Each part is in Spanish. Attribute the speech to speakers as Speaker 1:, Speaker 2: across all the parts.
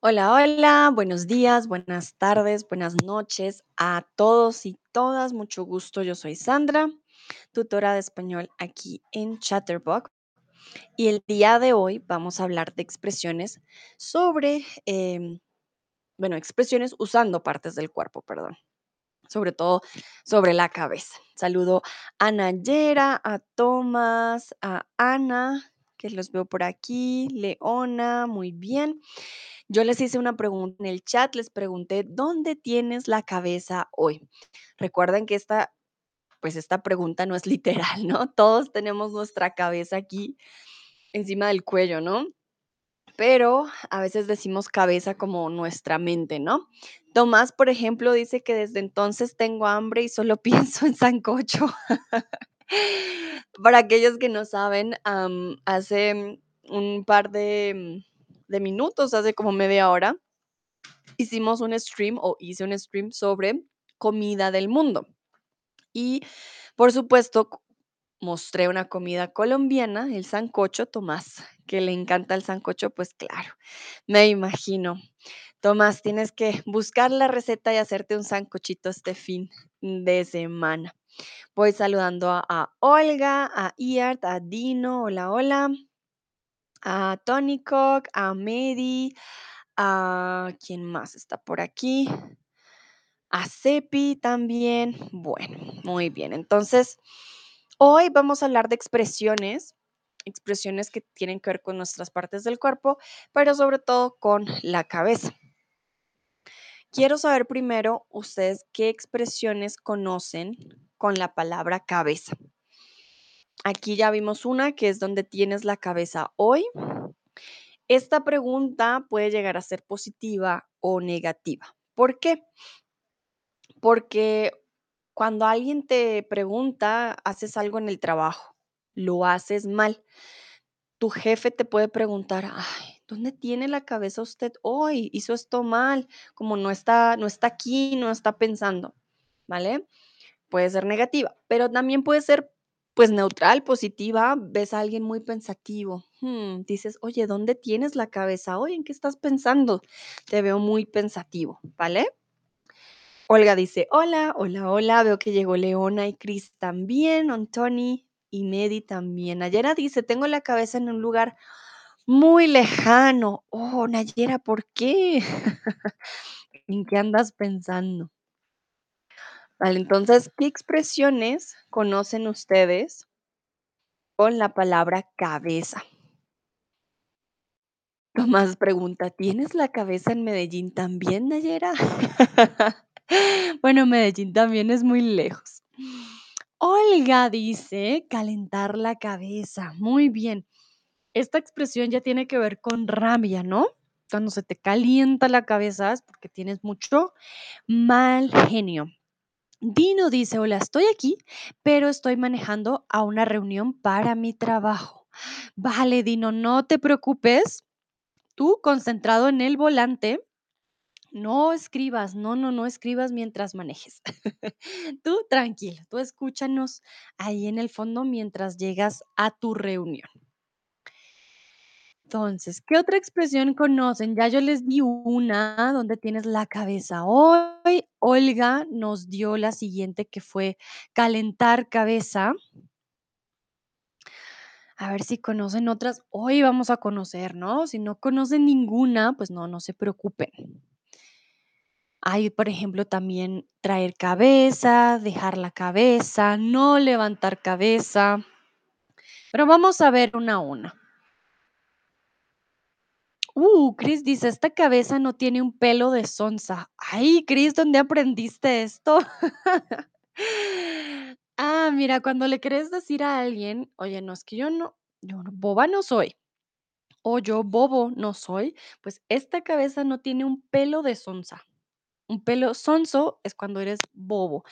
Speaker 1: Hola, hola, buenos días, buenas tardes, buenas noches a todos y todas. Mucho gusto, yo soy Sandra, tutora de español aquí en Chatterbox. Y el día de hoy vamos a hablar de expresiones sobre, em, bueno, expresiones usando partes del cuerpo, perdón, sobre todo sobre la cabeza. Saludo a Nayera, a Tomás, a Ana, que los veo por aquí, Leona, muy bien. Yo les hice una pregunta en el chat, les pregunté, ¿dónde tienes la cabeza hoy? Recuerden que esta, pues esta pregunta no es literal, ¿no? Todos tenemos nuestra cabeza aquí encima del cuello, ¿no? Pero a veces decimos cabeza como nuestra mente, ¿no? Tomás, por ejemplo, dice que desde entonces tengo hambre y solo pienso en sancocho. Para aquellos que no saben, hace un par de, de minutos, hace como media hora, hicimos un stream o hice un stream sobre comida del mundo. Y por supuesto, mostré una comida colombiana, el sancocho. Tomás, que le encanta el sancocho, pues claro, me imagino. Tomás, tienes que buscar la receta y hacerte un sancochito este fin de semana. Voy saludando a, Olga, a Iart, a Dino, hola, hola, a Tony Cook, a Mary, a quién más está por aquí, a Cepi también. Bueno, muy bien. Entonces, hoy vamos a hablar de expresiones, expresiones que tienen que ver con nuestras partes del cuerpo, pero sobre todo con la cabeza. Quiero saber primero ustedes qué expresiones conocen con la palabra cabeza. Aquí ya vimos una que es donde tienes la cabeza hoy. Esta pregunta puede llegar a ser positiva o negativa. ¿Por qué? Porque cuando alguien te pregunta, haces algo en el trabajo, lo haces mal, tu jefe te puede preguntar, ¿dónde tiene la cabeza usted hoy? Hizo esto mal, como no está, no está aquí, no está pensando, ¿vale? Puede ser negativa, pero también puede ser pues neutral, positiva. Ves a alguien muy pensativo. hmm, dices, oye, ¿dónde tienes la cabeza hoy? ¿En qué estás pensando? Te veo muy pensativo, ¿vale? Olga dice, hola, hola, hola. Veo que llegó Leona y Chris también, Antoni y Medi también. Nayera dice, tengo la cabeza en un lugar muy lejano. Oh, Nayera, ¿por qué? ¿En qué andas pensando? Vale, entonces, ¿qué expresiones conocen ustedes con la palabra cabeza? Tomás pregunta, ¿tienes la cabeza en Medellín también, Nayera? Bueno, Medellín también es muy lejos. Olga dice, calentar la cabeza. Muy bien. Esta expresión ya tiene que ver con rabia, ¿no? Cuando se te calienta la cabeza es porque tienes mucho mal genio. Dino dice, hola, estoy aquí, pero estoy manejando a una reunión para mi trabajo. Vale, Dino, no te preocupes. Tú concentrado en el volante, no escribas, no, no, no escribas mientras manejes. Tú tranquilo, tú escúchanos ahí en el fondo mientras llegas a tu reunión. Entonces, ¿qué otra expresión conocen? Ya yo les di una donde tienes la cabeza. Hoy Olga nos dio la siguiente que fue calentar cabeza. A ver si conocen otras. Hoy vamos a conocer, ¿no? Si no conocen ninguna, pues no, no se preocupen. Hay, por ejemplo, también traer cabeza, dejar la cabeza, no levantar cabeza. Pero vamos a ver una a una. Uh, Chris dice, esta cabeza no tiene un pelo de sonza. Ay, Chris, ¿dónde aprendiste esto? Ah, mira, cuando le querés decir a alguien, oye, no es que yo no, yo boba no soy, o yo bobo no soy, pues esta cabeza no tiene un pelo de sonza. Un pelo sonso es cuando eres bobo.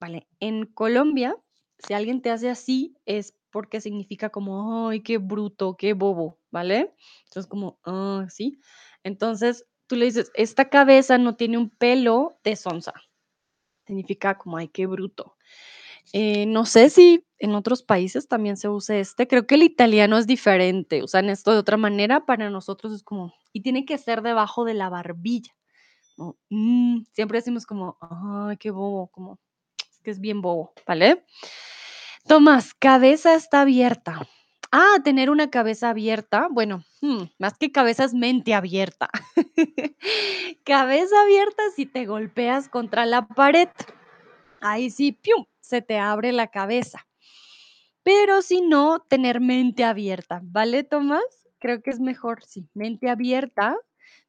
Speaker 1: Vale, en Colombia, si alguien te hace así, es porque significa como, ay, qué bruto, qué bobo, ¿vale? Entonces, como, ah, sí. Entonces, tú le dices, esta cabeza no tiene un pelo de sonza. Significa como, ay, qué bruto. Eh, no sé si en otros países también se use este. Creo que el italiano es diferente, usan esto de otra manera. Para nosotros es como y tiene que ser debajo de la barbilla, ¿no? Mm, siempre decimos como: "Ay, qué bobo", como es que es bien bobo, ¿vale? Tomás, cabeza está abierta. Ah, tener una cabeza abierta. Bueno, mm, más que cabeza es mente abierta. Cabeza abierta si te golpeas contra la pared. Ahí sí, pium, se te abre la cabeza. Pero si no, tener mente abierta, ¿vale, Tomás? Creo que es mejor, sí, mente abierta,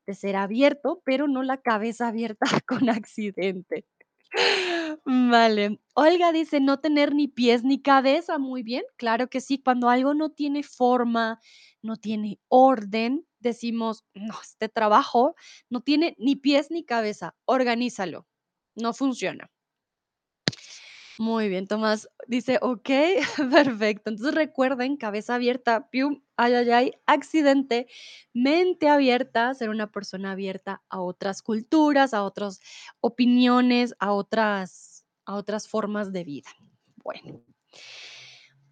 Speaker 1: de ser abierto, pero no la cabeza abierta con accidente. Vale. Olga dice: "No tener ni pies ni cabeza". Muy bien, claro que sí. Cuando algo no tiene forma, no tiene orden, decimos: "No, este trabajo no tiene ni pies ni cabeza, organízalo, no funciona". Muy bien, Tomás dice: "Okey, perfecto". Entonces recuerden, cabeza abierta, pium, ay, ay, ay, accidente, mente abierta, ser una persona abierta a otras culturas, a otras opiniones, a otras a otras formas de vida. Bueno.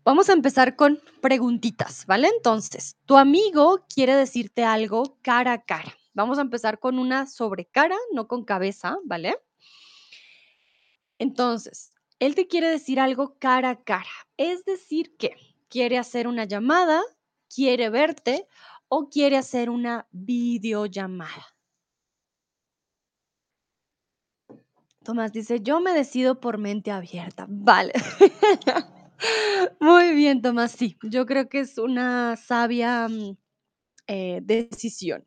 Speaker 1: Vamos a empezar con preguntitas, ¿vale? Entonces, tu amigo quiere decirte algo cara a cara. Vamos a empezar con una sobre cara, no con cabeza, ¿vale? Entonces, él te quiere decir algo cara a cara, es decir, que quiere hacer una llamada, quiere verte o quiere hacer una videollamada. Tomás dice: "Yo me decido por mente abierta". Vale. Muy bien, Tomás, sí, yo creo que es una sabia, mm, eh, decisión.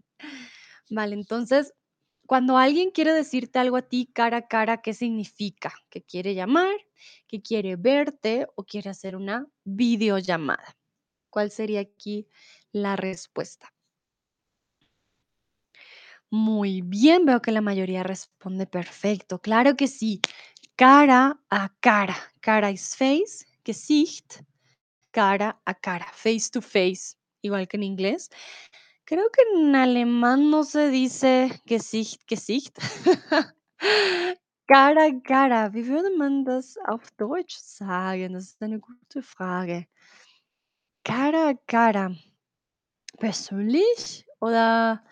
Speaker 1: Vale, entonces, cuando alguien quiere decirte algo a ti cara a cara, ¿qué significa? ¿Que quiere llamar, que quiere verte o quiere hacer una videollamada? ¿Cuál sería aquí la respuesta? Muy bien, veo que la mayoría responde perfecto. Claro que sí, cara a cara. Cara is face, Gesicht, cara a cara, face to face, igual que en inglés. Creo que en alemán no se dice Gesicht, Gesicht. Cara a cara, wie würde man das auf Deutsch sagen? Das ist eine gute. Cara a cara. Persönlich oder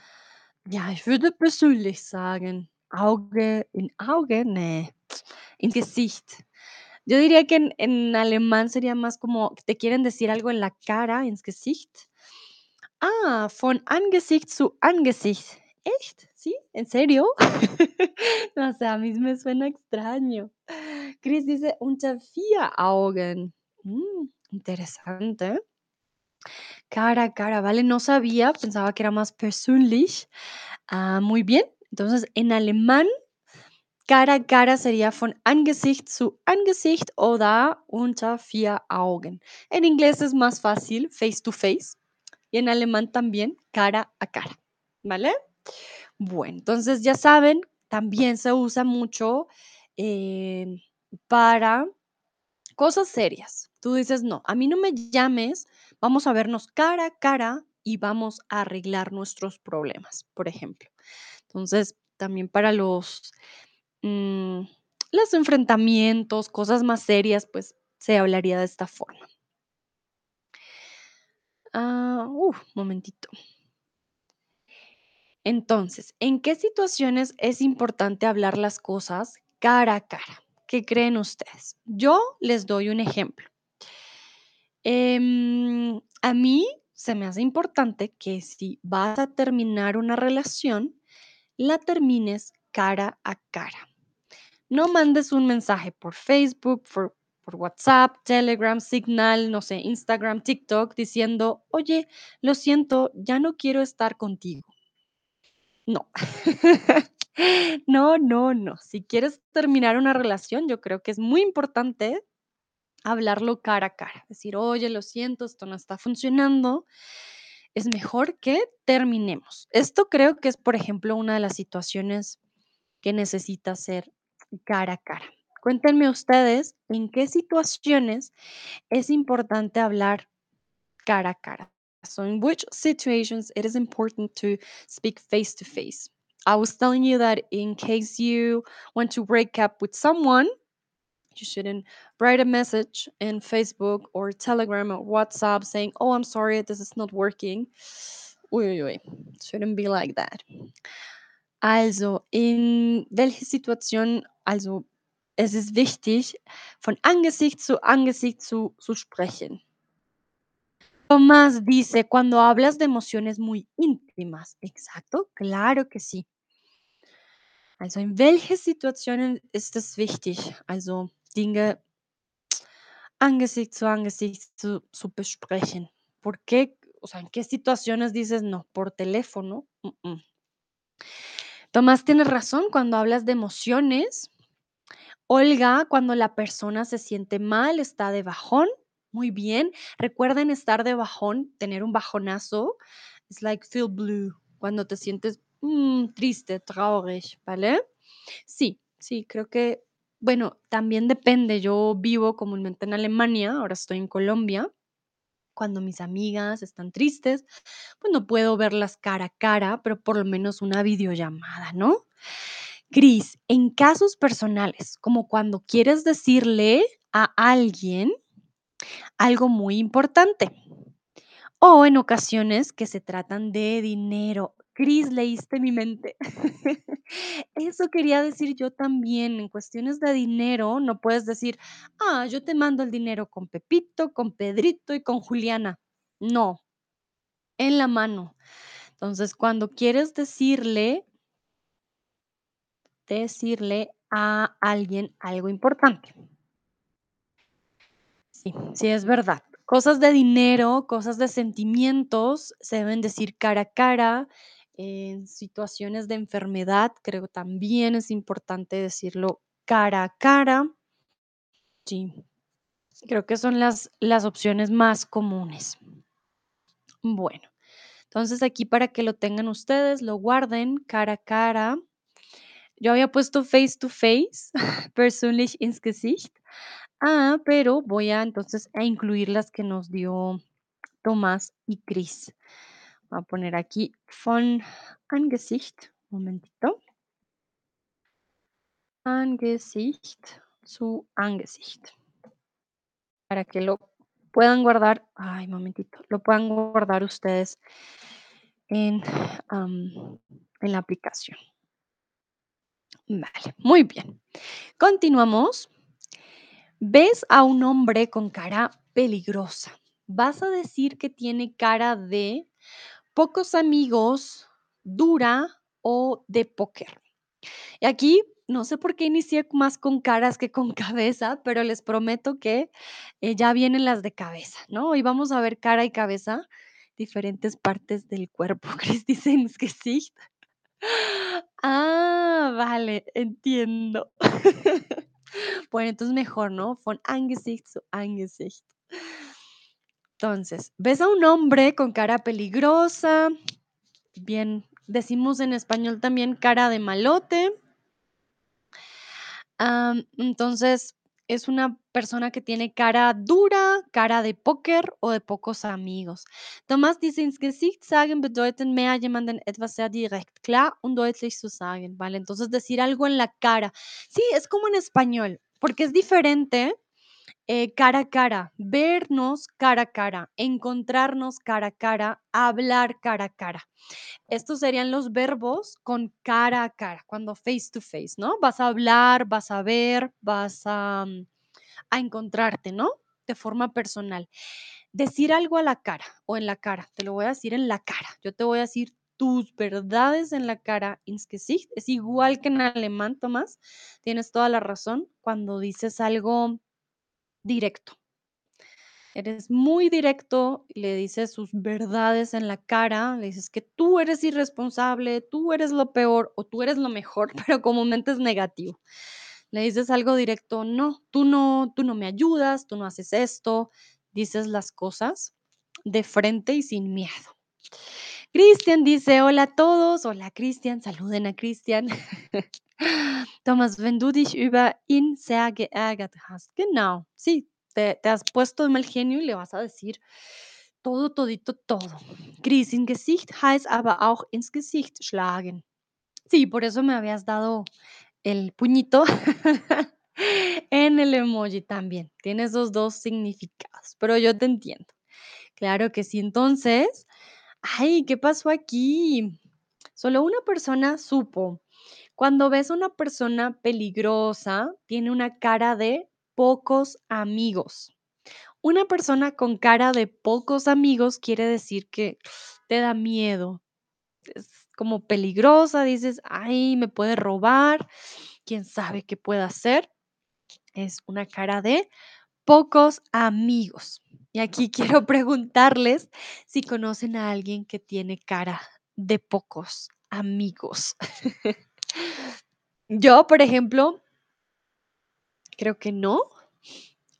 Speaker 1: ja, ich würde persönlich sagen. Auge in Auge, ne, in Gesicht. Yo diría que en en alemán sería más como te quieren decir algo en la cara, ins Gesicht. Ah, von Angesicht zu Angesicht. ¿Echt? ¿Sí? ¿En serio? O sea, a mí me suena extraño. Chris dice: "Unter vier Augen". Mm, interesante. Cara a cara, vale, no sabía, pensaba que era más persönlich. Ah, muy bien. Entonces, en alemán, cara a cara sería von Angesicht zu Angesicht oder unter vier Augen. En inglés es más fácil, face to face, y en alemán también, cara a cara, ¿vale? Bueno, entonces ya saben, también se usa mucho, em, para cosas serias. Tú dices: "No, a mí no me llames, vamos a vernos cara a cara y vamos a arreglar nuestros problemas", por ejemplo. Entonces, también para los, mm, los enfrentamientos, cosas más serias, pues, se hablaría de esta forma. Ah, uf, momentito. Entonces, ¿en qué situaciones es importante hablar las cosas cara a cara? ¿Qué creen ustedes? Yo les doy un ejemplo. Em, a mí se me hace importante que si vas a terminar una relación, la termines cara a cara. No mandes un mensaje por Facebook, por, por WhatsApp, Telegram, Signal, no sé, Instagram, TikTok, diciendo, oye, lo siento, ya no quiero estar contigo. No. No, no, no. Si quieres terminar una relación, yo creo que es muy importante hablarlo cara a cara. Decir, oye, lo siento, esto no está funcionando. Es mejor que terminemos. Esto creo que es, por ejemplo, una de las situaciones que necesita ser cara a cara. Cuéntenme ustedes en qué situaciones es importante hablar cara a cara. So, in which situations it is important to speak face to face. I was telling you that in case you want to break up with someone, You shouldn't write a message in Facebook or Telegram or WhatsApp saying, "Oh, I'm sorry, this is not working." Uy, uy, uy. Shouldn't be like that. Also, in welche Situation also, es ist wichtig, von Angesicht zu Angesicht zu zu sprechen. Tomás dice: "Cuando hablas de emociones muy íntimas". Exacto, claro que sí. Also, in welche Situationen ist es wichtig, also, Dinge Angesicht zu Angesicht zu zu besprechen? ¿Por qué? O sea, ¿en qué situaciones dices: "No, por teléfono, mm, mm"? Tomás tiene razón cuando hablas de emociones. Olga, cuando la persona se siente mal, está de bajón. Muy bien. Recuerden estar de bajón, tener un bajonazo. It's like feel blue, cuando te sientes, mm, triste, traurig, ¿vale? Sí, sí, creo que, bueno, también depende. Yo vivo comúnmente en Alemania, ahora estoy en Colombia. Cuando mis amigas están tristes, pues no puedo verlas cara a cara, pero por lo menos una videollamada, ¿no? Cris, en casos personales, como cuando quieres decirle a alguien algo muy importante, o en ocasiones que se tratan de dinero. Cris, leíste mi mente. Eso quería decir yo también. En cuestiones de dinero, no puedes decir: "Ah, yo te mando el dinero con Pepito, con Pedrito y con Juliana". No, en la mano. Entonces, cuando quieres decirle decirle a alguien algo importante. Sí, sí, es verdad. Cosas de dinero, cosas de sentimientos, se deben decir cara a cara. En situaciones de enfermedad, creo también es importante decirlo cara a cara. Sí, creo que son las las opciones más comunes. Bueno, entonces aquí para que lo tengan ustedes, lo guarden cara a cara. Yo había puesto face to face, persönlich ins Gesicht. Ah, pero voy a entonces a incluir las que nos dio Tomás y Cris. Voy a poner aquí von Angesicht, momentito. Angesicht zu Angesicht. Para que lo puedan guardar ay, momentito, lo puedan guardar ustedes en, en la aplicación. Vale, muy bien. Continuamos. Ves a un hombre con cara peligrosa. Vas a decir que tiene cara de pocos amigos, dura o de póker. Y aquí no sé por qué inicié más con caras que con cabeza, pero les prometo que, eh, ya vienen las de cabeza, ¿no? Hoy vamos a ver cara y cabeza, diferentes partes del cuerpo. Cris dice ins Gesicht. Ah, vale, entiendo. Bueno, entonces mejor, ¿no? Von Angesicht zu Angesicht. Entonces, ves a un hombre con cara peligrosa, bien, decimos en español también cara de malote. Entonces, es una persona que tiene cara dura, cara de póker o de pocos amigos. Tomás dice: "Ins Gesicht sagen bedeuten mehr jemanden etwas sehr direkt, klar und deutlich zu sagen", ¿vale? Entonces, decir algo en la cara. Sí, es como en español, porque es diferente, eh, cara a cara, vernos cara a cara, encontrarnos cara a cara, hablar cara a cara. Estos serían los verbos con cara a cara, cuando face to face, ¿no? Vas a hablar, vas a ver, vas a, mm, a encontrarte, ¿no? De forma personal. Decir algo a la cara o en la cara, te lo voy a decir en la cara. Yo te voy a decir tus verdades en la cara, ins. Es igual que en alemán, Tomás, tienes toda la razón, cuando dices algo directo. Eres muy directo, le dices sus verdades en la cara, le dices que tú eres irresponsable, tú eres lo peor o tú eres lo mejor, pero comúnmente es negativo. Le dices algo directo, no, tú no, tú no me ayudas, tú no haces esto, dices las cosas de frente y sin miedo. Cristian dice, hola a todos, hola Cristian, saluden a Cristian. Tomás, wenn du dich über ihn sehr geärgert hast. Genau, sí, te, te has puesto de mal genio y le vas a decir todo, todito, todo. Cris, in Gesicht heißt aber auch ins Gesicht schlagen. Sí, por eso me habías dado el puñito. En el emoji también, tiene esos 2 significados, pero yo te entiendo. Claro que sí. Entonces, ay, ¿qué pasó aquí? Solo una persona supo. Cuando ves a una persona peligrosa, tiene una cara de pocos amigos. Una persona con cara de pocos amigos quiere decir que te da miedo, es como peligrosa, dices: "Ay, me puede robar, quién sabe qué pueda hacer". Es una cara de pocos amigos. Y aquí quiero preguntarles si conocen a alguien que tiene cara de pocos amigos. Yo, por ejemplo creo que no.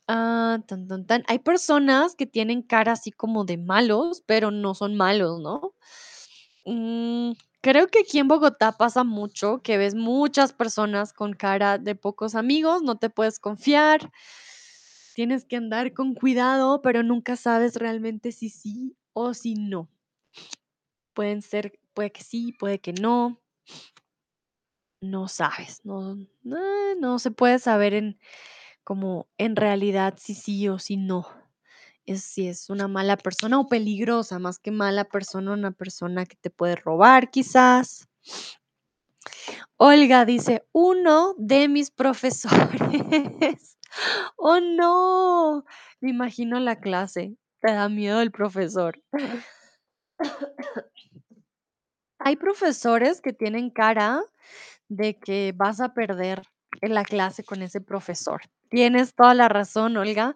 Speaker 1: Ah, tan, tan, tan. Hay personas que tienen cara así como de malos, pero no son malos, ¿no? Mm, creo que aquí en Bogotá pasa mucho, que ves muchas personas con cara de pocos amigos, no te puedes confiar. Tienes que andar con cuidado, pero nunca sabes realmente si sí o si no. Pueden ser puede que sí, puede que no. No sabes, no, eh, no se puede saber en como en realidad si sí o si no. Es si es una mala persona o peligrosa, más que mala persona, una persona que te puede robar, quizás. Olga dice: "Uno de mis profesores". Oh, no. Me imagino la clase. Te da miedo el profesor. Hay profesores que tienen cara de que vas a perder en la clase con ese profesor. Tienes toda la razón, Olga.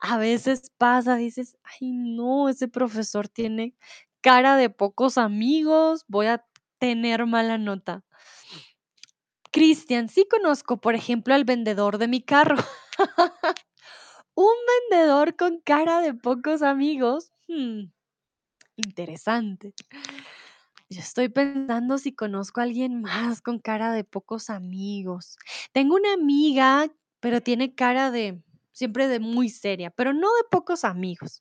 Speaker 1: A veces pasa, dices: "Ay, no, ese profesor tiene cara de pocos amigos, voy a tener mala nota". Cristian, sí conozco, por ejemplo, al vendedor de mi carro. Un vendedor con cara de pocos amigos, mm, interesante. Yo estoy pensando si conozco a alguien más con cara de pocos amigos. Tengo una amiga, pero tiene cara de siempre de muy seria, pero no de pocos amigos.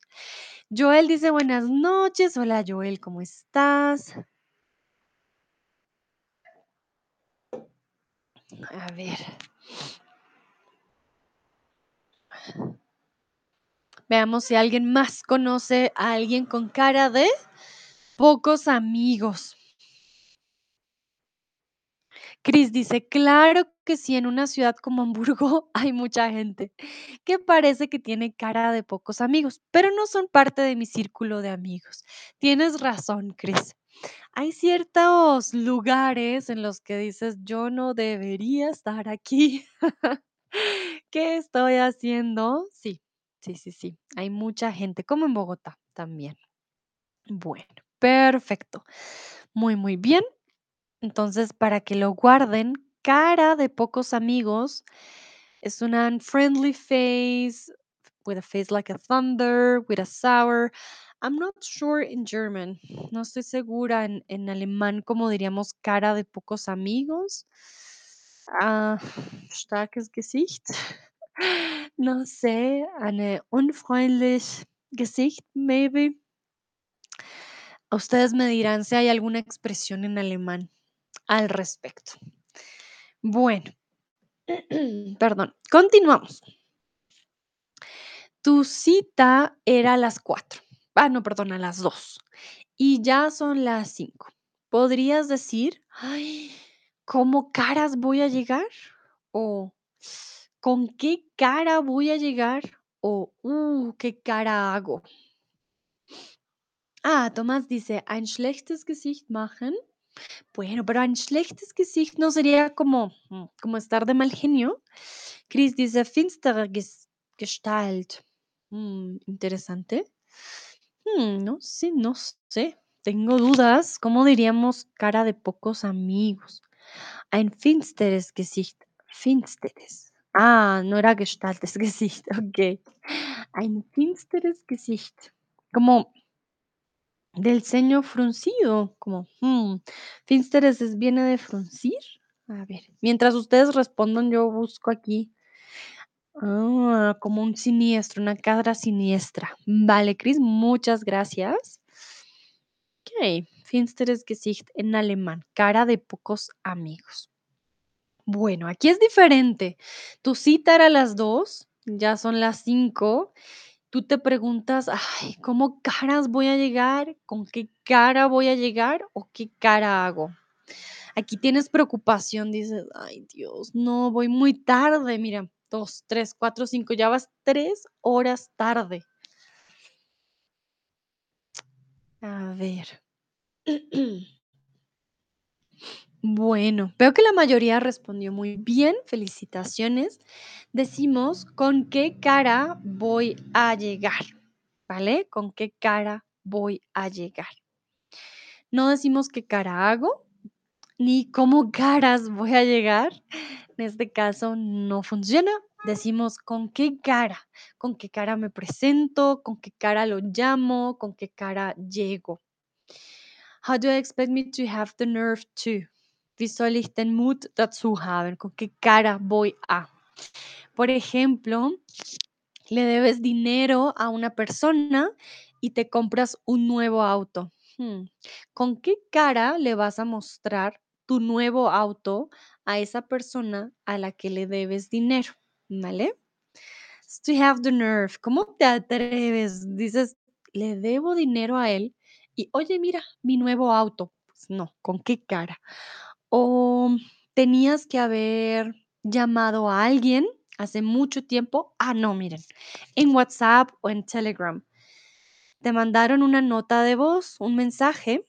Speaker 1: Joel dice: "Buenas noches". Hola, Joel, ¿cómo estás? A ver. Veamos si alguien más conoce a alguien con cara de pocos amigos. Cris dice: "Claro que sí, en una ciudad como Hamburgo hay mucha gente que parece que tiene cara de pocos amigos, pero no son parte de mi círculo de amigos". Tienes razón, Cris. Hay ciertos lugares en los que dices: "Yo no debería estar aquí". ¿Qué estoy haciendo? Sí, sí, sí, sí, hay mucha gente, como en Bogotá también. Bueno, perfecto. Muy, muy bien. Entonces, para que lo guarden, cara de pocos amigos es una unfriendly face, with a face like a thunder, with a sour. I'm not sure in German. No estoy segura en, en alemán cómo diríamos cara de pocos amigos. Ah, starkes Gesicht. No sé, eine unfreundlich Gesicht, maybe. Ustedes me dirán si hay alguna expresión en alemán al respecto. Bueno, perdón, continuamos. Tu cita era a las 4. Ah, no, perdón, a las 2. Y ya son las 5. ¿Podrías decir, ay, cómo caras voy a llegar? O con qué cara voy a llegar? O, uh, qué cara hago. Ah, Tomás dice, ein schlechtes Gesicht machen. Bueno, pero ein schlechtes Gesicht no sería como, mm, como estar de mal genio. Chris dice, finstere Ges- Gestalt. Mm, interesante. Mm, no sé, no sé. Tengo dudas. ¿Cómo diríamos cara de pocos amigos? Ein finsteres Gesicht. Finsteres. Ah, no era Gestalt, es Gesicht. Ok. Ein finsteres Gesicht. Como del ceño fruncido, como, mm, finsteres es viene de fruncir. A ver, mientras ustedes respondan, yo busco aquí. Ah, como un siniestro, una cara siniestra. Vale, Cris, muchas gracias. Ok, finsteres Gesicht en alemán, cara de pocos amigos.
Speaker 2: Bueno, aquí es diferente. Tu cita era a las 2, ya son las 5. Tú te preguntas: "Ay, ¿cómo caras voy a llegar? ¿Con qué cara voy a llegar o qué cara hago?". Aquí tienes preocupación, dices: "Ay, Dios, no, voy muy tarde". Mira, 2, 3, 4, 5, ya vas 3 horas tarde. A ver. Bueno, veo que la mayoría respondió muy bien, felicitaciones. Decimos, ¿con qué cara voy a llegar? ¿Vale? ¿Con qué cara voy a llegar? No decimos qué cara hago, ni cómo caras voy a llegar. En este caso no funciona. Decimos con qué cara, con qué cara me presento, con qué cara lo llamo, con qué cara llego. How do I expect me to have the nerve to? Wie soll ich den Mut dazu haben? ¿Con qué cara voy a? Por ejemplo, le debes dinero a una persona y te compras un nuevo auto. Hmm, ¿Con qué cara le vas a mostrar tu nuevo auto a esa persona a la que le debes dinero? ¿Vale? To have the nerve. ¿Cómo te atreves? Dices, le debo dinero a él y, oye, mira, mi nuevo auto. Pues no, ¿con qué cara? O tenías que haber llamado a alguien hace mucho tiempo. Ah, no, miren, en WhatsApp o en Telegram. Te mandaron una nota de voz, un mensaje,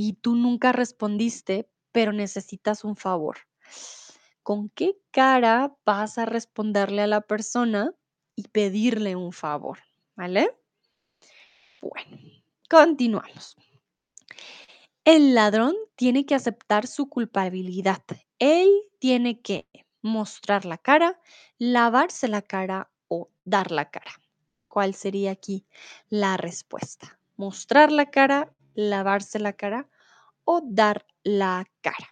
Speaker 2: y tú nunca respondiste, pero necesitas un favor. ¿Con qué cara vas a responderle a la persona y pedirle un favor? ¿Vale? Bueno, continuamos. El ladrón tiene que aceptar su culpabilidad. Él tiene que mostrar la cara, lavarse la cara o dar la cara. ¿Cuál sería aquí la respuesta? Mostrar la cara, lavarse la cara o dar la cara.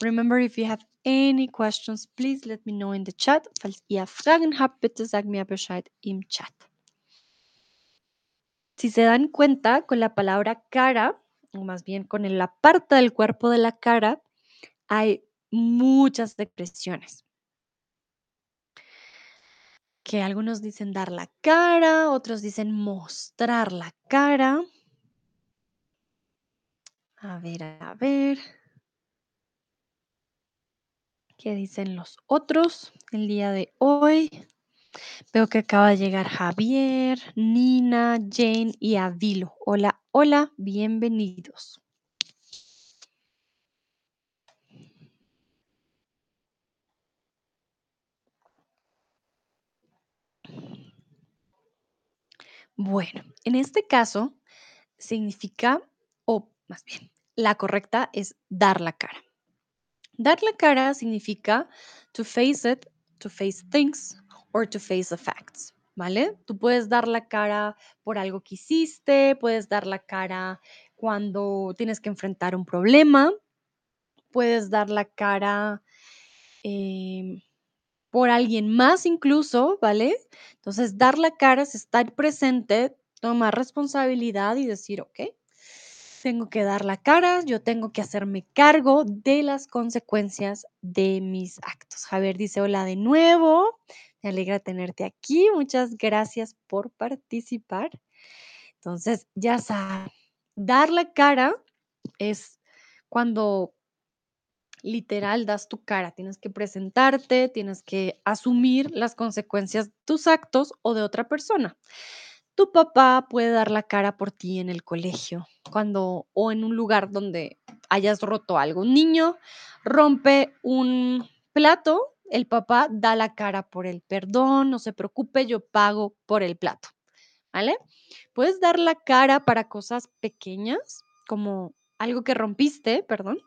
Speaker 2: Remember, if you have any questions, please let me know in the chat. Falls ihr Fragen habt, bitte sag mir Bescheid im Chat. Si se dan cuenta, con la palabra cara, o más bien con la parte del cuerpo de la cara, hay muchas expresiones. Que algunos dicen dar la cara, otros dicen mostrar la cara. A ver, a ver. ¿Qué dicen los otros el día de hoy? Veo que acaba de llegar Javier, Nina, Jane y Avilo. Hola, hola, bienvenidos. Bueno, en este caso significa, o más bien, la correcta es dar la cara. Dar la cara significa to face it, to face things, or to face the facts, ¿vale? Tú puedes dar la cara por algo que hiciste, puedes dar la cara cuando tienes que enfrentar un problema, puedes dar la cara em, por alguien más incluso, ¿vale? Entonces, dar la cara es estar presente, tomar responsabilidad y decir, ok, tengo que dar la cara, yo tengo que hacerme cargo de las consecuencias de mis actos. Javier dice, hola de nuevo, me alegra tenerte aquí, muchas gracias por participar. Entonces, ya sabes, dar la cara es cuando literal das tu cara, tienes que presentarte, tienes que asumir las consecuencias de tus actos o de otra persona. Tu papá puede dar la cara por ti en el colegio, cuando o en un lugar donde hayas roto algo. Un niño rompe un plato, el papá da la cara por el perdón, no se preocupe, yo pago por el plato. ¿Vale? Puedes dar la cara para cosas pequeñas, como algo que rompiste, perdón,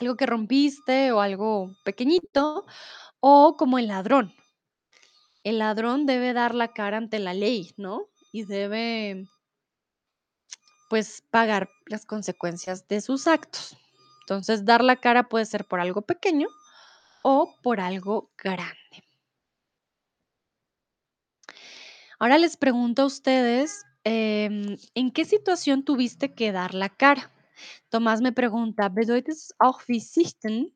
Speaker 2: algo que rompiste o algo pequeñito, o como el ladrón. El ladrón debe dar la cara ante la ley, ¿no? Y debe, pues, pagar las consecuencias de sus actos. Entonces, dar la cara puede ser por algo pequeño o por algo grande. Ahora les pregunto a ustedes, em, ¿en qué situación tuviste que dar la cara? Tomás me pregunta, ¿bedeutet es auch wie sichten?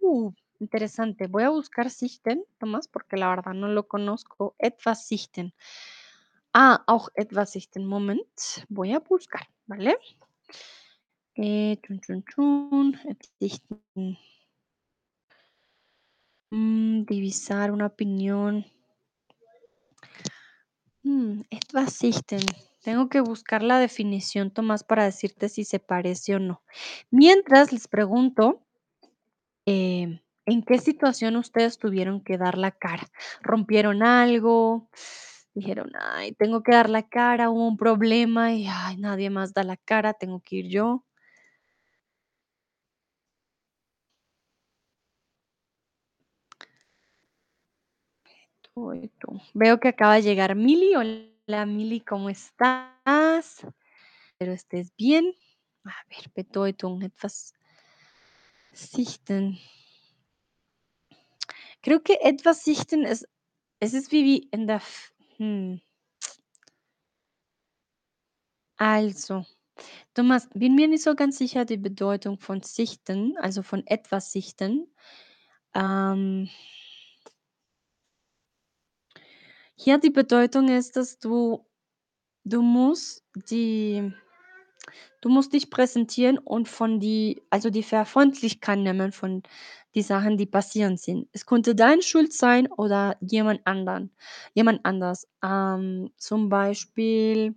Speaker 2: Uh, interesante. Voy a buscar Sichten, Tomás, porque la verdad no lo conozco. Etwas Sichten. Ah, auch etwas. Moment, voy a buscar, ¿vale? Eh, chun, chun, chun. Mm, divisar una opinión. Mm, etwas. Tengo que buscar la definición, Tomás, para decirte si se parece o no. Mientras les pregunto Em, ¿en qué situación ustedes tuvieron que dar la cara? ¿Rompieron algo? Dijeron: "Ay, tengo que dar la cara, hubo un problema y, ay, nadie más da la cara, tengo que ir yo". Veo que acaba de llegar Mili. Hola, Mili, ¿cómo estás? Espero estés bien. A ver, Bedeutung, etwas sichten. Creo que etwas sichten es es ist wie wie in der hm. Also, Thomas, bin mir nicht so ganz sicher die Bedeutung von sichten, also von etwas sichten. Ähm hier die Bedeutung ist, dass du du musst die du musst dich präsentieren und von die also die Verantwortlichkeit nehmen von die Sachen, die passieren sind. Es könnte deine Schuld sein oder jemand anderen jemand anders. Ähm, zum Beispiel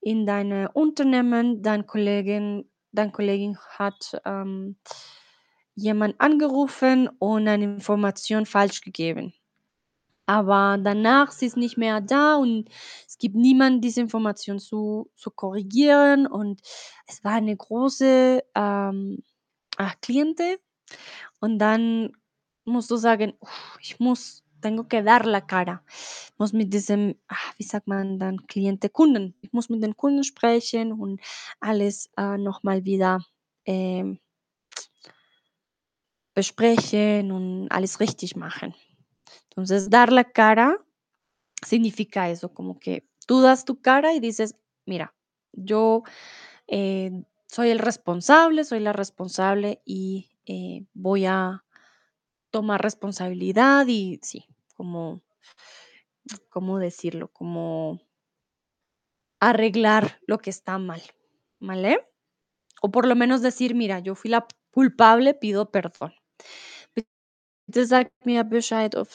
Speaker 2: in deine Unternehmen, dein Kollegin dein Kollegin hat, ähm, jemand angerufen und eine Information falsch gegeben. Aber danach, sie ist nicht mehr da und es gibt niemand, diese Information zu zu korrigieren und es war eine große, ähm, ah, Kliente und dann musst du sagen: „Uff, ich muss tengo que dar la cara.“ Muss mit diesem, ah, wie sagt man dann, Kliente Kunden. Ich muss mit den Kunden sprechen und alles, äh, wieder, ähm besprechen und alles richtig machen. Entonces, dar la cara significa eso, como que tú das tu cara y dices: "Mira, yo, eh, soy el responsable, soy la responsable y, eh, voy a tomar responsabilidad", y sí, como ¿cómo decirlo? Como arreglar lo que está mal, ¿vale? O por lo menos decir: "Mira, yo fui la culpable, pido perdón". Bitte mir Bescheid, ob.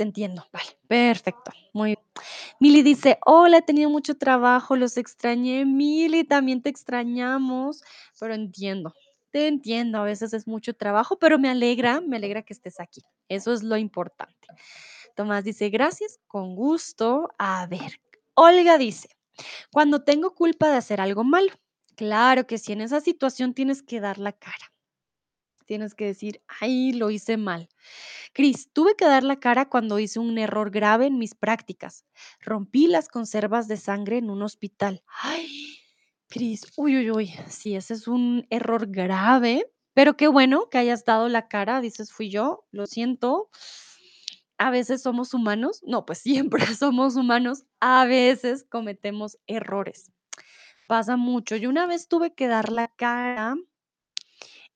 Speaker 2: Entiendo. Vale, perfecto. Muy Mili dice: "Hola, he tenido mucho trabajo, los extrañé". Mili, también te extrañamos, pero entiendo, entiendo, a veces es mucho trabajo, pero me alegra, me alegra que estés aquí. Eso es lo importante. Tomás dice: "Gracias, con gusto". A ver, Olga dice: "Cuando tengo culpa de hacer algo malo". Claro que sí, en esa situación tienes que dar la cara. Tienes que decir: "Ay, lo hice mal". Cris: "Tuve que dar la cara cuando hice un error grave en mis prácticas. Rompí las conservas de sangre en un hospital". Ay, Cris, uy, uy, uy, sí, ese es un error grave, pero qué bueno que hayas dado la cara, dices: "Fui yo, lo siento". A veces somos humanos, no, pues siempre somos humanos, a veces cometemos errores. Pasa mucho. Yo una vez tuve que dar la cara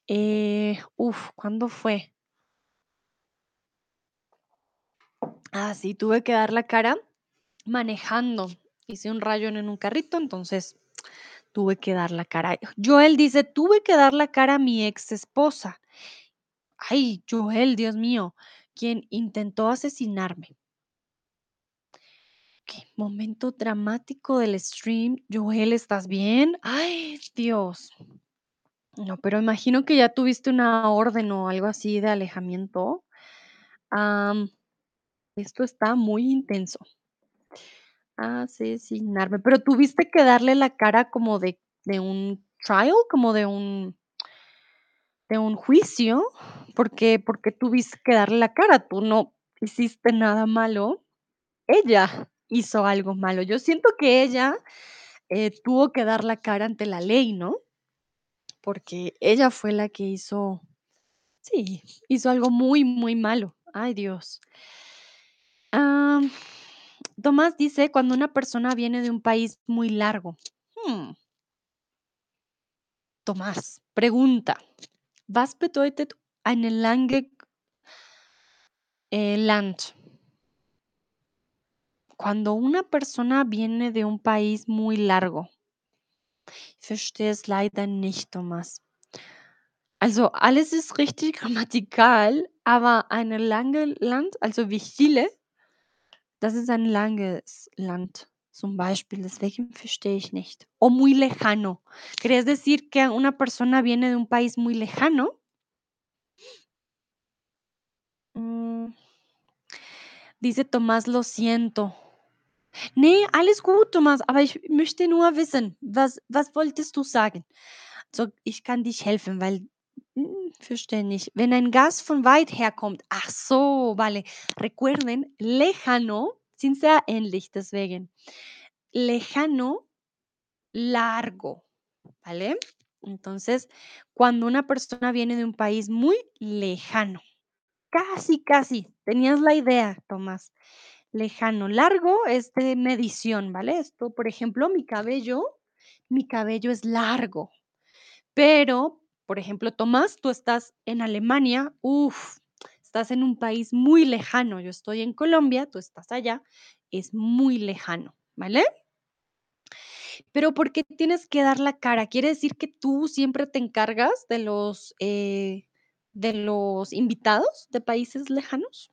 Speaker 2: eh, uf, ¿cuándo fue? Ah, sí, tuve que dar la cara manejando. Hice un rayón en un carrito, entonces tuve que dar la cara. Joel dice: "Tuve que dar la cara a mi ex esposa". Ay, Joel, Dios mío, quien intentó asesinarme. Qué momento dramático del stream. Joel, ¿estás bien? Ay, Dios. No, pero imagino que ya tuviste una orden o algo así de alejamiento. Am, esto está muy intenso. Asesinarme, pero, ¿tuviste que darle la cara como de de un trial, como de un de un juicio? ¿Por qué por qué tuviste que darle la cara? Tú no hiciste nada malo, ella hizo algo malo. Yo siento que ella, eh, tuvo que dar la cara ante la ley, ¿no? Porque ella fue la que hizo sí, hizo algo muy, muy malo. Ay, Dios. Tomás dice: "Cuando una persona viene de un país muy largo". Mm. Tomás, pregunta, was bedeutet eine lange eh, Land. Cuando una persona viene de un país muy largo. Verstehe es leider nicht, Thomas. Also, alles ist richtig grammatikal, aber eine lange Land, also Chile das ist ein langes Land, zum Beispiel, deswegen verstehe ich nicht. O muy lejano. ¿Querías decir que una persona viene de un país muy lejano? Mm. Dice Tomás: „Lo siento.“ Ne, alles gut, Thomas, aber ich möchte nur wissen, was was wolltest du sagen? So, ich kann dich helfen, weil mm, verstehe nicht. Wenn ein Gast von weit her kommt. Ach so, vale. Recuerden, lejano sind sehr ähnlich, deswegen. Lejano, largo, ¿vale? Entonces, cuando una persona viene de un país muy lejano. Casi, casi, tenías la idea, Tomás. Lejano, largo es de medición, ¿vale? Esto, por ejemplo, mi cabello mi cabello es largo, pero, por ejemplo, Tomás, tú estás en Alemania, uf, estás en un país muy lejano, yo estoy en Colombia, tú estás allá, es muy lejano, ¿vale? Pero, ¿por qué tienes que dar la cara? ¿Quiere decir que tú siempre te encargas de los, eh, de los invitados de países lejanos?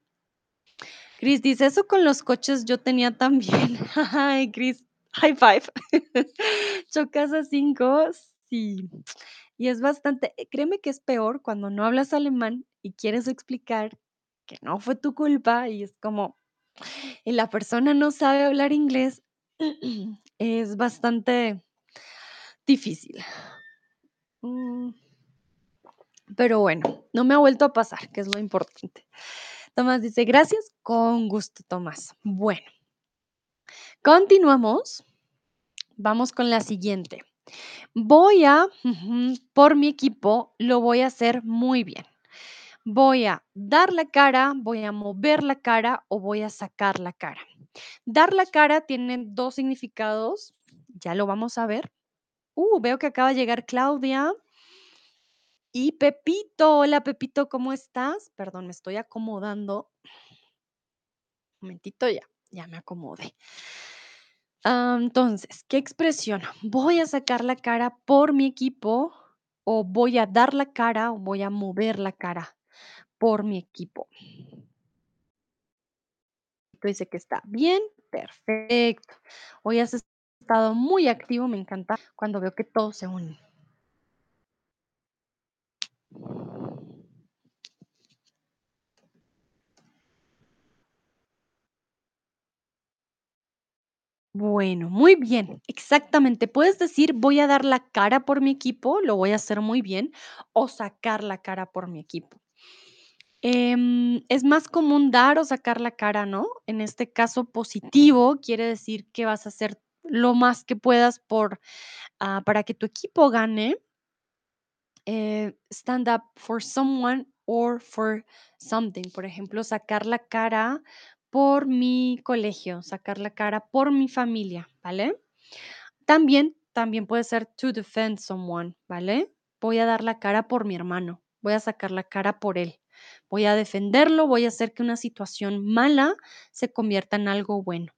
Speaker 2: Cris dice: "Eso con los coches yo tenía también". Ay, Cris, high five. Chocas a 5, sí. Y es bastante eh, créeme que es peor cuando no hablas alemán y quieres explicar que no fue tu culpa, y es como y la persona no sabe hablar inglés, es bastante difícil. Mm. Pero bueno, no me ha vuelto a pasar, que es lo importante. Tomás dice: "Gracias, con gusto, Tomás". Bueno. Continuamos. Vamos con la siguiente. Voy a por mi equipo, lo voy a hacer muy bien. Voy a dar la cara, voy a mover la cara o voy a sacar la cara. Dar la cara tiene 2 significados, ya lo vamos a ver. Uh, veo que acaba de llegar Claudia. Y Pepito. Hola, Pepito, ¿cómo estás? Perdón, me estoy acomodando. Momentito, ya, ya me acomodé. Ah, entonces, ¿qué expresión? Voy a sacar la cara por mi equipo, o voy a dar la cara, o voy a mover la cara por mi equipo. Dice que está bien, perfecto. Hoy has estado muy activo, me encanta cuando veo que todos se unen. Bueno, muy bien, exactamente. Puedes decir: "Voy a dar la cara por mi equipo, lo voy a hacer muy bien", o sacar la cara por mi equipo. Em, es más común dar o sacar la cara, ¿no? En este caso positivo, quiere decir que vas a hacer lo más que puedas por, ah, para que tu equipo gane. Eh, stand up for someone or for something. Por ejemplo, sacar la cara por mi colegio, sacar la cara por mi familia, ¿vale? También también puede ser to defend someone, ¿vale? Voy a dar la cara por mi hermano, voy a sacar la cara por él, voy a defenderlo, voy a hacer que una situación mala se convierta en algo bueno.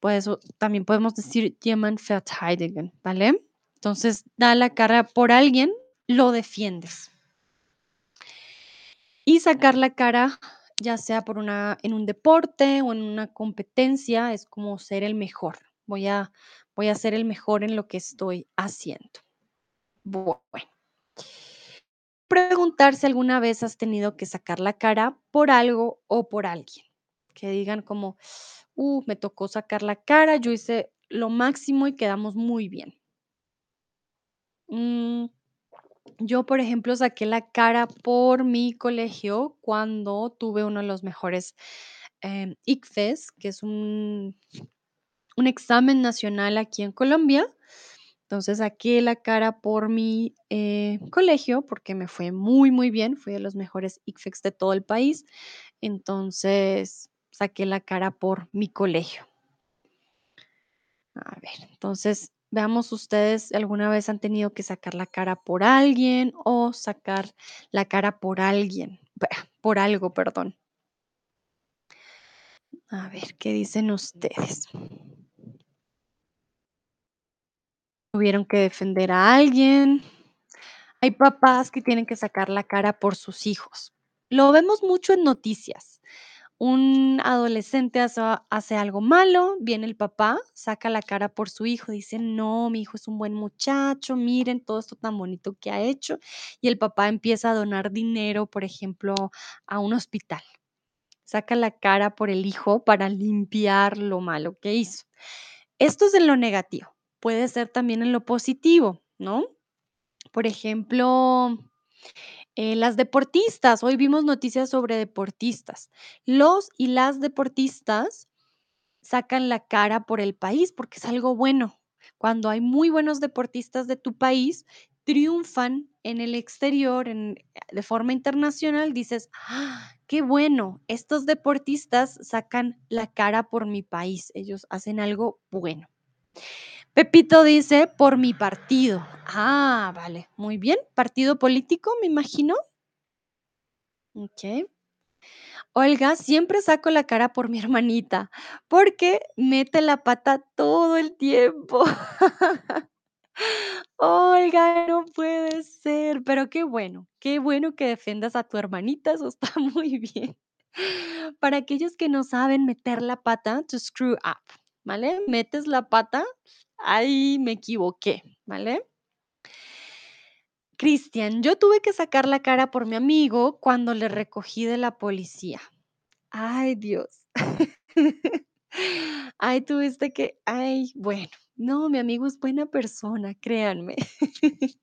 Speaker 2: Pues, también podemos decir jemand verteidigen, ¿vale? Entonces, da la cara por alguien, lo defiendes. Y sacar la cara, ya sea por una en un deporte o en una competencia, es como ser el mejor. Voy a voy a ser el mejor en lo que estoy haciendo. Bueno. Preguntar si alguna vez has tenido que sacar la cara por algo o por alguien. Que digan como: "Uh, me tocó sacar la cara, yo hice lo máximo y quedamos muy bien". Mm, yo, por ejemplo, saqué la cara por mi colegio cuando tuve uno de los mejores, em, ICFES, que es un un examen nacional aquí en Colombia. Entonces, saqué la cara por mi, eh, colegio, porque me fue muy, muy bien, fui de los mejores ICFES de todo el país. Entonces, saqué la cara por mi colegio. A ver, entonces, Veamos ustedes, ¿alguna vez han tenido que sacar la cara por alguien o sacar la cara por alguien? Por algo, perdón. A ver, ¿qué dicen ustedes? ¿Tuvieron que defender a alguien? Hay papás que tienen que sacar la cara por sus hijos. Lo vemos mucho en noticias. Un adolescente hace, algo malo, viene el papá, saca la cara por su hijo, dice, no, mi hijo es un buen muchacho, miren todo esto tan bonito que ha hecho. Y el papá empieza a donar dinero, por ejemplo, a un hospital. Saca la cara por el hijo para limpiar lo malo que hizo. Esto es en lo negativo. Puede ser también en lo positivo, ¿no? Por ejemplo, eh, las deportistas, hoy vimos noticias sobre deportistas. Los y las deportistas sacan la cara por el país porque es algo bueno. Cuando hay muy buenos deportistas de tu país, triunfan en el exterior, en, de forma internacional, dices, ¡Ah, qué bueno, estos deportistas sacan la cara por mi país, ellos hacen algo bueno. Pepito dice, por mi partido. Ah, vale, muy bien. Partido político, me imagino. Ok. Olga, siempre saco la cara por mi hermanita, porque mete la pata todo el tiempo. Olga, no puede ser, pero qué bueno, qué bueno que defendas a tu hermanita, eso está muy bien. Para aquellos que no saben meter la pata, to screw up, ¿vale? Metes la pata, ahí me equivoqué, ¿vale? Cristian, yo tuve que sacar la cara por mi amigo cuando le recogí de la policía. Ay, Dios. Ay, tuviste que, ay, bueno, no, mi amigo es buena persona, créanme.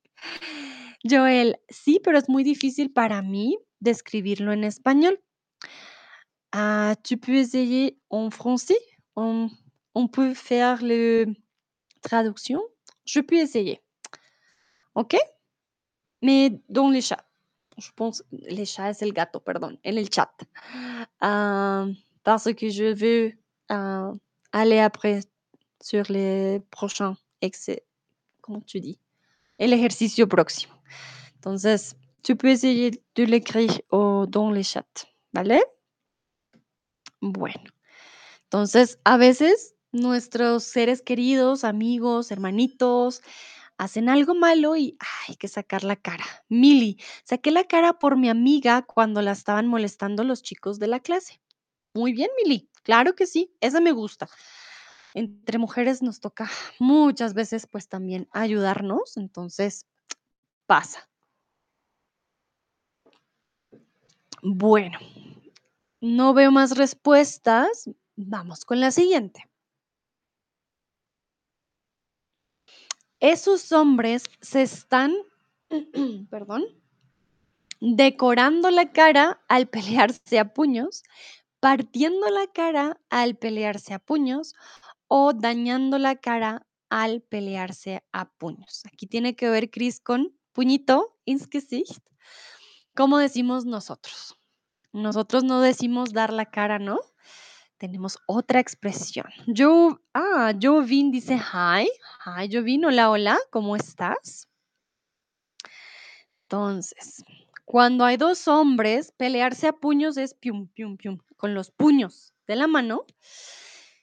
Speaker 2: Joel, sí, pero es muy difícil para mí describirlo en español. Ah, tu peux essayer en français? On, on peut faire le traduction? Je peux essayer. ¿Ok? Mais dans les chats. Je pense, les chats, c'est le gato, pardon, en el chat. Ah, parce que je veux ah, aller après sur les prochains ex comment tu dis? El ejercicio próximo. Entonces, tu peux essayer de l'écrire dans les chats, ¿vale? Bueno, entonces, a veces nuestros seres queridos, amigos, hermanitos, hacen algo malo y hay que sacar la cara. Mili, saqué la cara por mi amiga cuando la estaban molestando los chicos de la clase. Muy bien, Mili, claro que sí, esa me gusta. Entre mujeres nos toca muchas veces pues también ayudarnos, entonces pasa. Bueno, no veo más respuestas. Vamos con la siguiente. Esos hombres se están, perdón, decorando la cara al pelearse a puños, partiendo la cara al pelearse a puños o dañando la cara al pelearse a puños. Aquí tiene que ver Chris con puñito, ins Gesicht, como decimos nosotros. Nosotros no decimos dar la cara, ¿no? Tenemos otra expresión. Yo, ah, Jovin dice hi. Hi, Jovin. Hola, hola. ¿Cómo estás? Entonces, cuando hay dos hombres, pelearse a puños es pium, pium, pium, con los puños de la mano.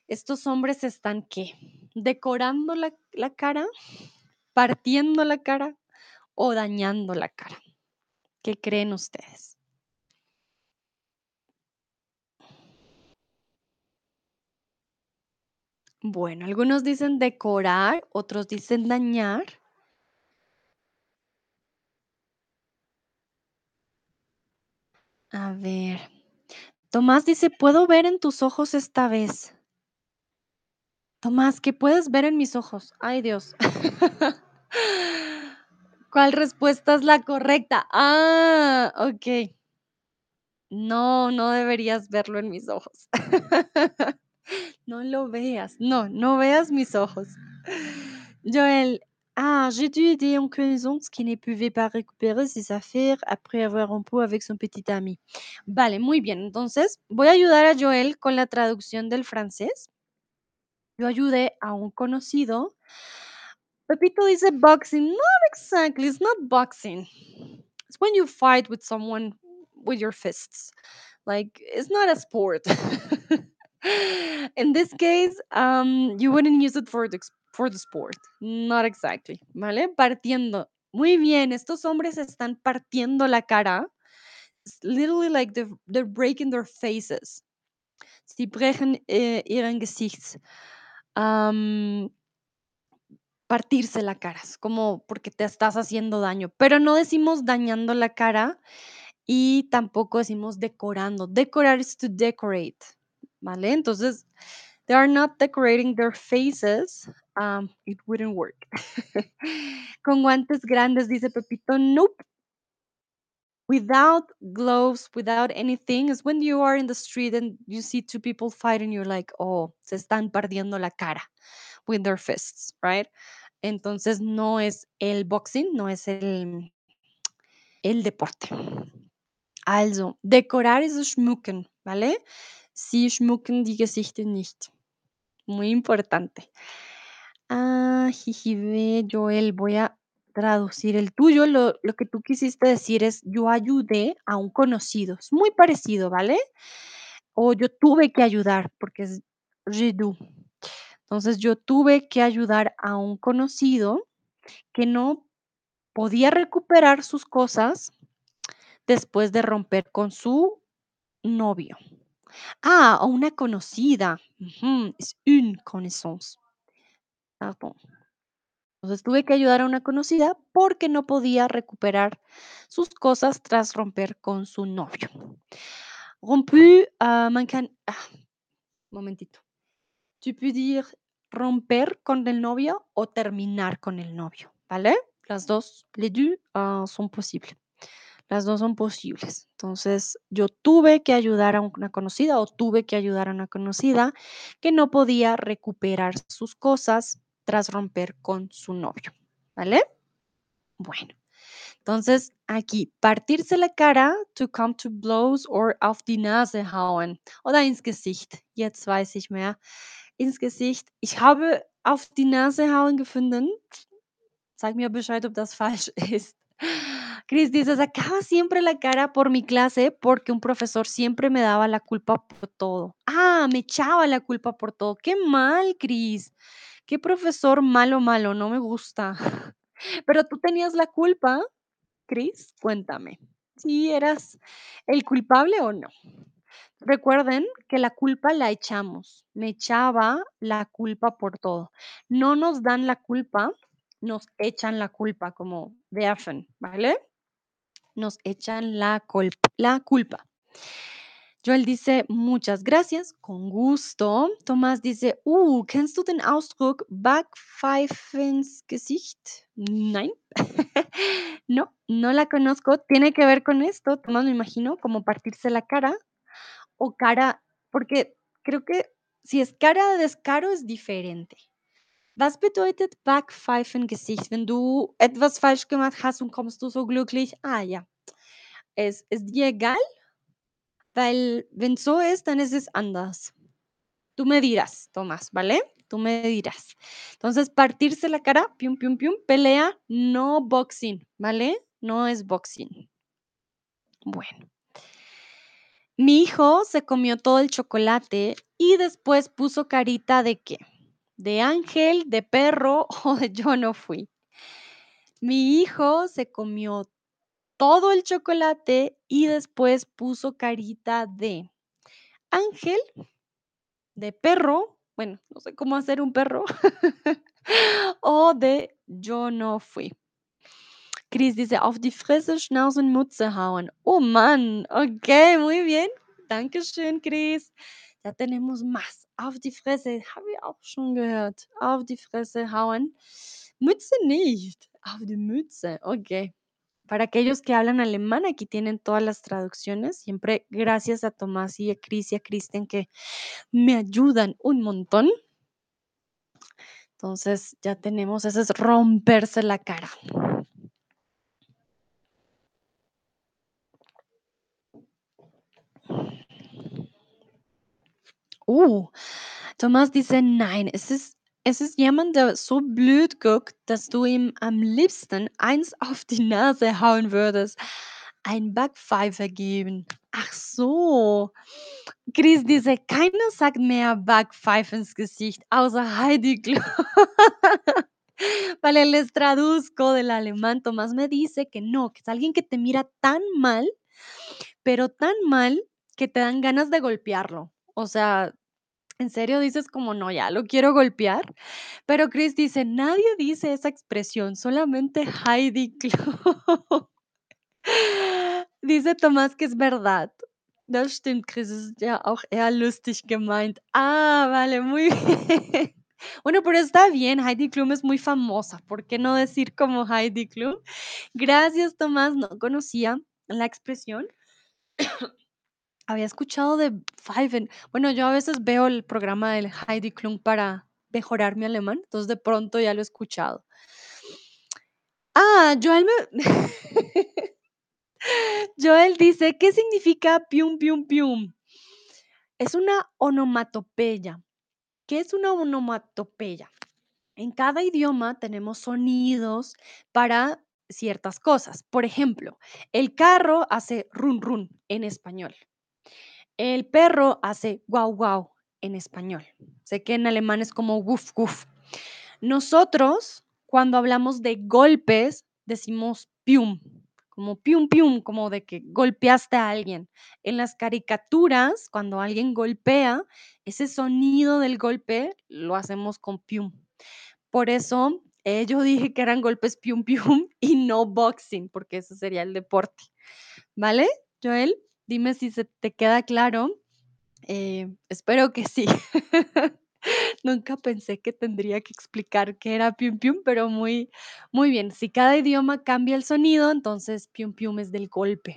Speaker 2: Estos hombres están, ¿qué? Decorando la, la cara, partiendo la cara o dañando la cara. ¿Qué creen ustedes? Bueno, algunos dicen decorar, otros dicen dañar. A ver. Tomás dice, puedo ver en tus ojos esta vez. Tomás, ¿qué puedes ver en mis ojos? Ay, Dios. ¿Cuál respuesta es la correcta? Ah, ok. No, no deberías verlo en mis ojos. No lo veas. No, no veas mis ojos. Joel, ah, j'ai dû aider en connaissance qui ne pouvait pas récupérer ses affaires après avoir rompu avec son petit ami. Vale, muy bien. Entonces, voy a ayudar a Joel con la traducción del francés. Yo ayudé a un conocido Pepito dice boxing. Not exactly. It's not boxing. It's when you fight with someone with your fists. Like it's not a sport. In this case, um, you wouldn't use it for the for the sport. Not exactly. ¿Vale? Partiendo. Muy bien. Estos hombres están partiendo la cara. It's literally like they're, they're breaking their faces. Sie brechen äh, ihren. Am, partirse la cara, es como porque te estás haciendo daño, pero no decimos dañando la cara y tampoco decimos decorando. Decorar is to decorate, ¿vale? Entonces, they are not decorating their faces. um, it wouldn't work. Con guantes grandes, dice Pepito, nope. Without gloves, without anything, is when you are in the street and you see two people fighting, you're like, oh, se están partiendo la cara with their fists, right? Entonces no es el boxing, no es el, el deporte. Also, decorar ist schmücken, ¿vale? Sie schmücken die Gesichter nicht. Muy importante. Ah, jijibe, Joel, voy a traducir el tuyo. Lo, lo que tú quisiste decir es yo ayudé a un conocido. Es muy parecido, ¿vale? O yo tuve que ayudar, porque es dû. Entonces yo tuve que ayudar a un conocido que no podía recuperar sus cosas después de romper con su novio. Ah, o una conocida. Es une connaissance. Pardon. Entonces tuve que ayudar a una conocida porque no podía recuperar sus cosas tras romper con su novio. Rompu, ah, man kann- ah, momentito. Tu peux dire romper con el novio o terminar con el novio, ¿vale? Las dos, les ah, son posibles. Las dos son posibles. Entonces, yo tuve que ayudar a una conocida o tuve que ayudar a una conocida que no podía recuperar sus cosas tras romper con su novio, ¿vale? Bueno, entonces aquí, partirse la cara, to come to blows or auf die Nase hauen oder ins Gesicht. Jetzt weiß ich mehr. Ins Gesicht. Ich habe auf die Nase hauen gefunden. Sag mir Bescheid, ob das falsch ist. Cris dice, sacaba siempre la cara por mi clase porque un profesor siempre me daba la culpa por todo. Ah, me echaba la culpa por todo. Qué mal, Cris. Qué profesor malo, malo, no me gusta. Pero tú tenías la culpa, Cris, cuéntame. ¿Si eras el culpable o no? Recuerden que la culpa la echamos. Me echaba la culpa por todo. No nos dan la culpa, nos echan la culpa, como werfen, ¿vale? Nos echan la, la culpa. Joel dice, muchas gracias, con gusto. Tomás dice, uh, kennst du den Ausdruck Backpfeifens Gesicht? Nein. no, no la conozco. Tiene que ver con esto, Tomás, me imagino, como partirse la cara o cara, porque creo que si es cara de descaro es diferente. Was bedeutet Backpfeifengesicht? Wenn du etwas falsch gemacht hast und kommst du so glücklich, ah ja, es ist dir egal, weil wenn so ist, dann ist es anders. Tú me dirás, Tomás, ¿vale? Tú me dirás. Entonces, partirse la cara, pium, pium, pelea, no boxing, ¿vale? No es boxing. Bueno. Mi hijo se comió todo el chocolate y después puso carita de qué? De ángel, de perro o de yo no fui. Mi hijo se comió todo el chocolate y después puso carita de ángel, de perro, bueno, no sé cómo hacer un perro, o de yo no fui. Chris dice, auf die Fresse, Schnauzen, Mutze hauen. Oh Mann, ok, muy bien. Dankeschön, Chris. Ya tenemos más. Auf die Fresse, habe ich auch schon gehört. Auf die Fresse hauen. Mütze nicht. Auf die Mütze, ok. Para aquellos que hablan alemán, aquí tienen todas las traducciones. Siempre gracias a Tomás y a Chris y a Kristen que me ayudan un montón. Entonces ya tenemos, ese es romperse la cara. Uh, Tomás dice, nein, es ist, Es ist jemand, der so blöd guckt, dass du ihm am liebsten eins auf die Nase hauen würdest. Ein Backpfeifer geben. Ach so. Chris dice: "Keiner sagt mehr Backpfeife ins Gesicht, außer Heidi Klum". Vale, les traduzco del alemán. Tomás me dice que no, que es alguien que te mira tan mal, pero tan mal que te dan ganas de golpearlo. O sea, en serio dices como: "No, ya lo quiero golpear". Pero Chris dice: "Nadie dice esa expresión, solamente Heidi Klum". Dice Tomás que es verdad. Das stimmt, Chris, es ja auch eher lustig gemeint. Ah, vale, muy bien. Bueno, pero está bien, Heidi Klum es muy famosa, ¿por qué no decir como Heidi Klum? Gracias, Tomás, no conocía la expresión. Había escuchado de pfeifen. Bueno, yo a veces veo el programa del Heidi Klum para mejorar mi alemán, entonces de pronto ya lo he escuchado. Ah, Joel me Joel dice: "¿Qué significa pium, pium, pium?". Es una onomatopeya. ¿Qué es una onomatopeya? En cada idioma tenemos sonidos para ciertas cosas. Por ejemplo, el carro hace run, run en español. El perro hace guau, guau en español. Sé que en alemán es como wuf, wuf. Nosotros, cuando hablamos de golpes, decimos pium, como pium, pium, como de que golpeaste a alguien. En las caricaturas, cuando alguien golpea, ese sonido del golpe lo hacemos con pium. Por eso, eh, yo dije que eran golpes pium, pium y no boxing, porque ese sería el deporte. ¿Vale, Joel? Dime si se te queda claro. Eh, espero que sí. Nunca pensé que tendría que explicar qué era pium, pium, pero muy, muy bien. Si cada idioma cambia el sonido, entonces pium, pium es del golpe.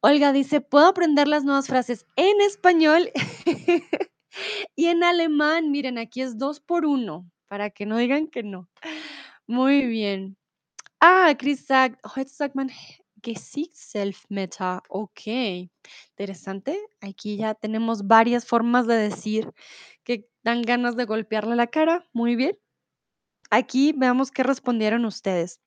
Speaker 2: Olga dice: "Puedo aprender las nuevas frases en español y en alemán". Miren, aquí es 2 por 1, para que no digan que no. Muy bien. Ah, Chris sagt: "Heute sagt man Gesichtsselbstmeter". Okey, interesante. Aquí ya tenemos varias formas de decir que dan ganas de golpearle la cara. Muy bien. Aquí veamos qué respondieron ustedes.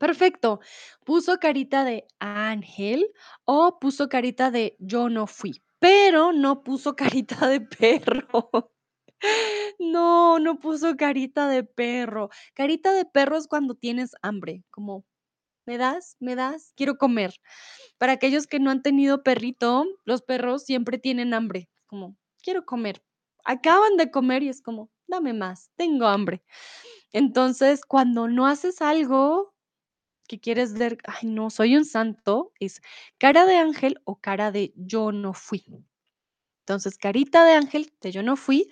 Speaker 2: Perfecto. Puso carita de ángel o puso carita de yo no fui, pero no puso carita de perro. No, no puso carita de perro. Carita de perro es cuando tienes hambre, como, ¿me das? ¿Me das? Quiero comer. Para aquellos que no han tenido perrito, los perros siempre tienen hambre, como, quiero comer. Acaban de comer y es como, dame más, tengo hambre. Entonces, cuando no haces algo que quieres ver, ay, no, soy un santo, es cara de ángel o cara de yo no fui. Entonces, carita de ángel de yo no fui,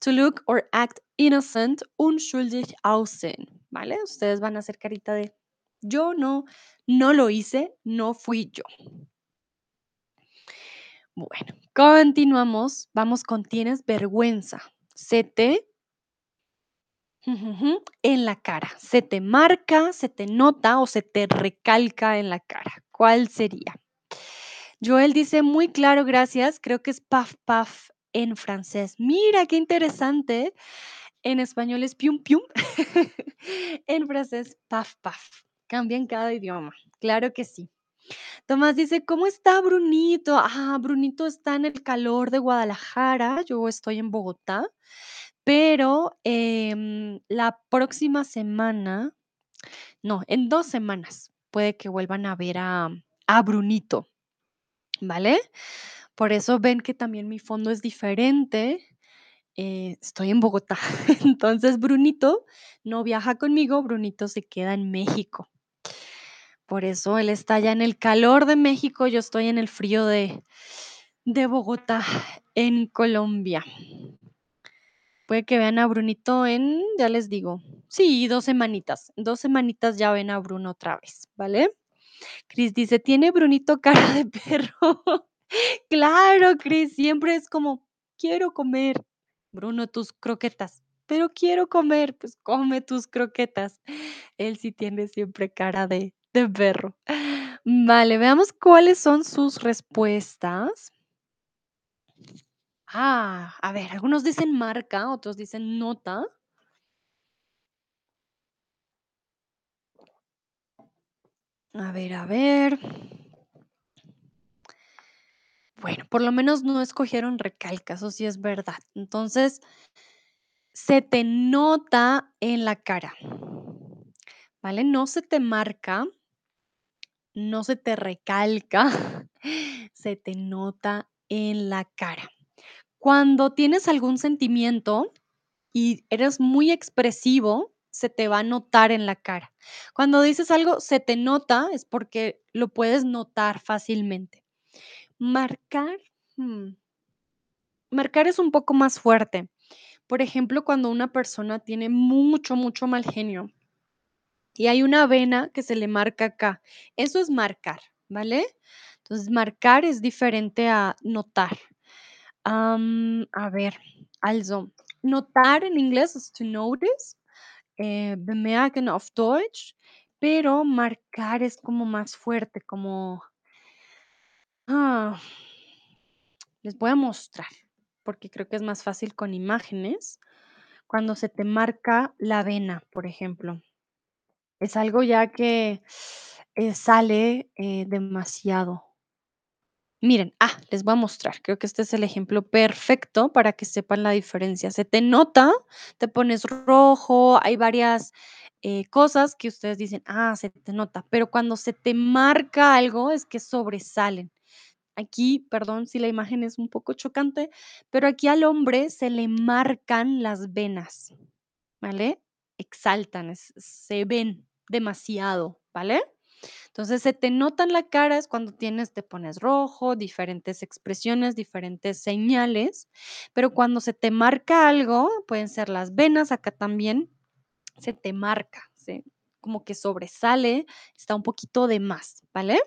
Speaker 2: to look or act innocent, unschuldig aussehen, ¿vale? Ustedes van a hacer carita de yo no, no lo hice, no fui yo. Bueno, continuamos. Vamos con tienes vergüenza. Se te en la cara. ¿Se te marca, se te nota o se te recalca en la cara? ¿Cuál sería? Joel dice: "Muy claro, gracias". Creo que es paf, paf en francés. Mira, qué interesante. En español es pium, pium. En francés, paf, paf. Cambia en cada idioma. Claro que sí. Tomás dice: "¿Cómo está Brunito?". Ah, Brunito está en el calor de Guadalajara, yo estoy en Bogotá, pero, em, la próxima semana, no, en 2 semanas puede que vuelvan a ver a a Brunito, ¿vale? Por eso ven que también mi fondo es diferente, eh, estoy en Bogotá. Entonces, Brunito no viaja conmigo, Brunito se queda en México. Por eso él está allá en el calor de México, yo estoy en el frío de de Bogotá, en Colombia. Puede que vean a Brunito en, ya les digo, sí, 2 semanitas. 2 semanitas ya ven a Bruno otra vez, ¿vale? Chris dice: "Tiene Brunito cara de perro". Claro, Chris, siempre es como: "Quiero comer". Bruno, tus croquetas. "Pero quiero comer". Pues come tus croquetas. Él sí tiene siempre cara de de perro. Vale, veamos cuáles son sus respuestas. Ah, a ver, algunos dicen marca, otros dicen nota. A ver, a ver. Bueno, por lo menos no escogieron recalca, eso sí es verdad. Entonces, se te nota en la cara, ¿vale? No se te marca, no se te recalca, se te nota en la cara. Cuando tienes algún sentimiento y eres muy expresivo, se te va a notar en la cara. Cuando dices algo se te nota, es porque lo puedes notar fácilmente. Marcar, mm, marcar es un poco más fuerte. Por ejemplo, cuando una persona tiene mucho, mucho mal genio y hay una vena que se le marca acá, eso es marcar, ¿vale? Entonces, marcar es diferente a notar. A ver, also, notar en inglés es to notice, eh, bemerken auf Deutsch, pero marcar es como más fuerte, como, ah, les voy a mostrar, porque creo que es más fácil con imágenes. Cuando se te marca la vena, por ejemplo, es algo ya que eh, sale eh, demasiado. Miren, ah, les voy a mostrar. Creo que este es el ejemplo perfecto para que sepan la diferencia. Se te nota, te pones rojo, hay varias eh, cosas que ustedes dicen, ah, se te nota, pero cuando se te marca algo es que sobresalen. Aquí, perdón si la imagen es un poco chocante, pero aquí al hombre se le marcan las venas, ¿vale? Exaltan, se ven demasiado, ¿vale? Entonces, se te nota en la cara es cuando tienes, te pones rojo, diferentes expresiones, diferentes señales, pero cuando se te marca algo, pueden ser las venas, acá también se te marca, se, como que sobresale, está un poquito de más, ¿vale?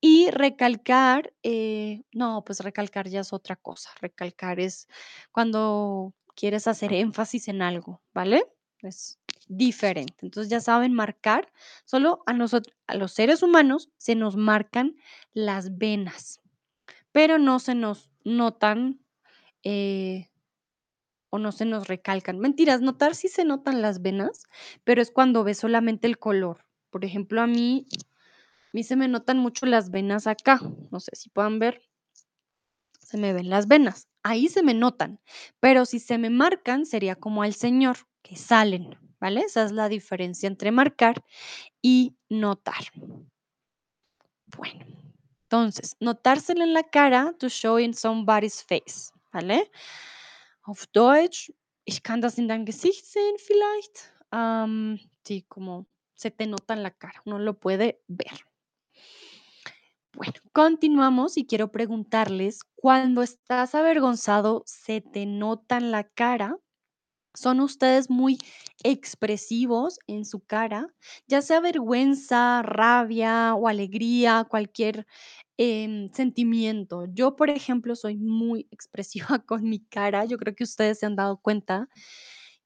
Speaker 2: Y recalcar, eh, no, pues recalcar ya es otra cosa. Recalcar es cuando quieres hacer énfasis en algo, ¿vale? Es diferente. Entonces ya saben marcar, solo a a los seres humanos se nos marcan las venas, pero no se nos notan eh, o no se nos recalcan. Mentiras, notar sí se notan las venas, pero es cuando ves solamente el color. Por ejemplo, a mí a mí se me notan mucho las venas acá, no sé si puedan ver, se me ven las venas, ahí se me notan, pero si se me marcan sería como al señor, salen, ¿vale? Esa es la diferencia entre marcar y notar. Bueno, entonces, notárselo en la cara, to show in somebody's face, ¿vale? Auf Deutsch, ich kann das in dein Gesicht sehen vielleicht. Sí, como se te nota en la cara, uno lo puede ver. Bueno, continuamos y quiero preguntarles, cuando estás avergonzado, ¿se te nota en la cara? ¿Son ustedes muy expresivos en su cara? Ya sea vergüenza, rabia o alegría, cualquier em, sentimiento. Yo, por ejemplo, soy muy expresiva con mi cara. Yo creo que ustedes se han dado cuenta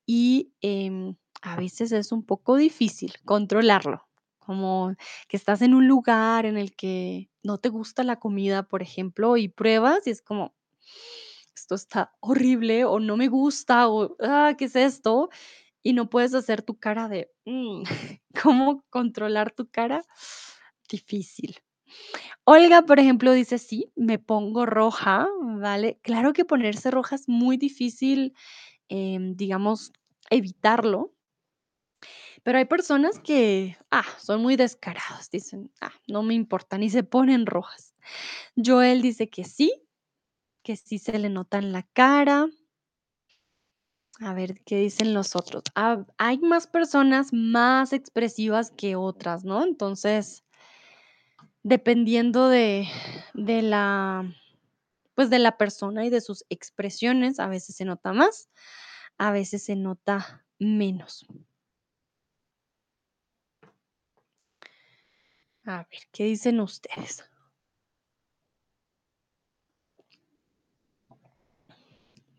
Speaker 2: y em, a veces es un poco difícil controlarlo, como que estás en un lugar en el que no te gusta la comida, por ejemplo, y pruebas y es como, esto está horrible o no me gusta o, ah, ¿qué es esto? Y no puedes hacer tu cara de, "Mm", ¿cómo controlar tu cara? Difícil. Olga, por ejemplo, dice, sí, me pongo roja, ¿vale? Claro que ponerse roja es muy difícil em, digamos, evitarlo, pero hay personas que, ah, son muy descaradas, dicen, ah, no me importa, ni se ponen rojas. Joel dice que sí, que sí se le nota en la cara. A ver, ¿qué dicen los otros? Ah, hay más personas más expresivas que otras, ¿no? Entonces, dependiendo de, de la, pues de la persona y de sus expresiones, a veces se nota más, a veces se nota menos. A ver, ¿qué dicen ustedes?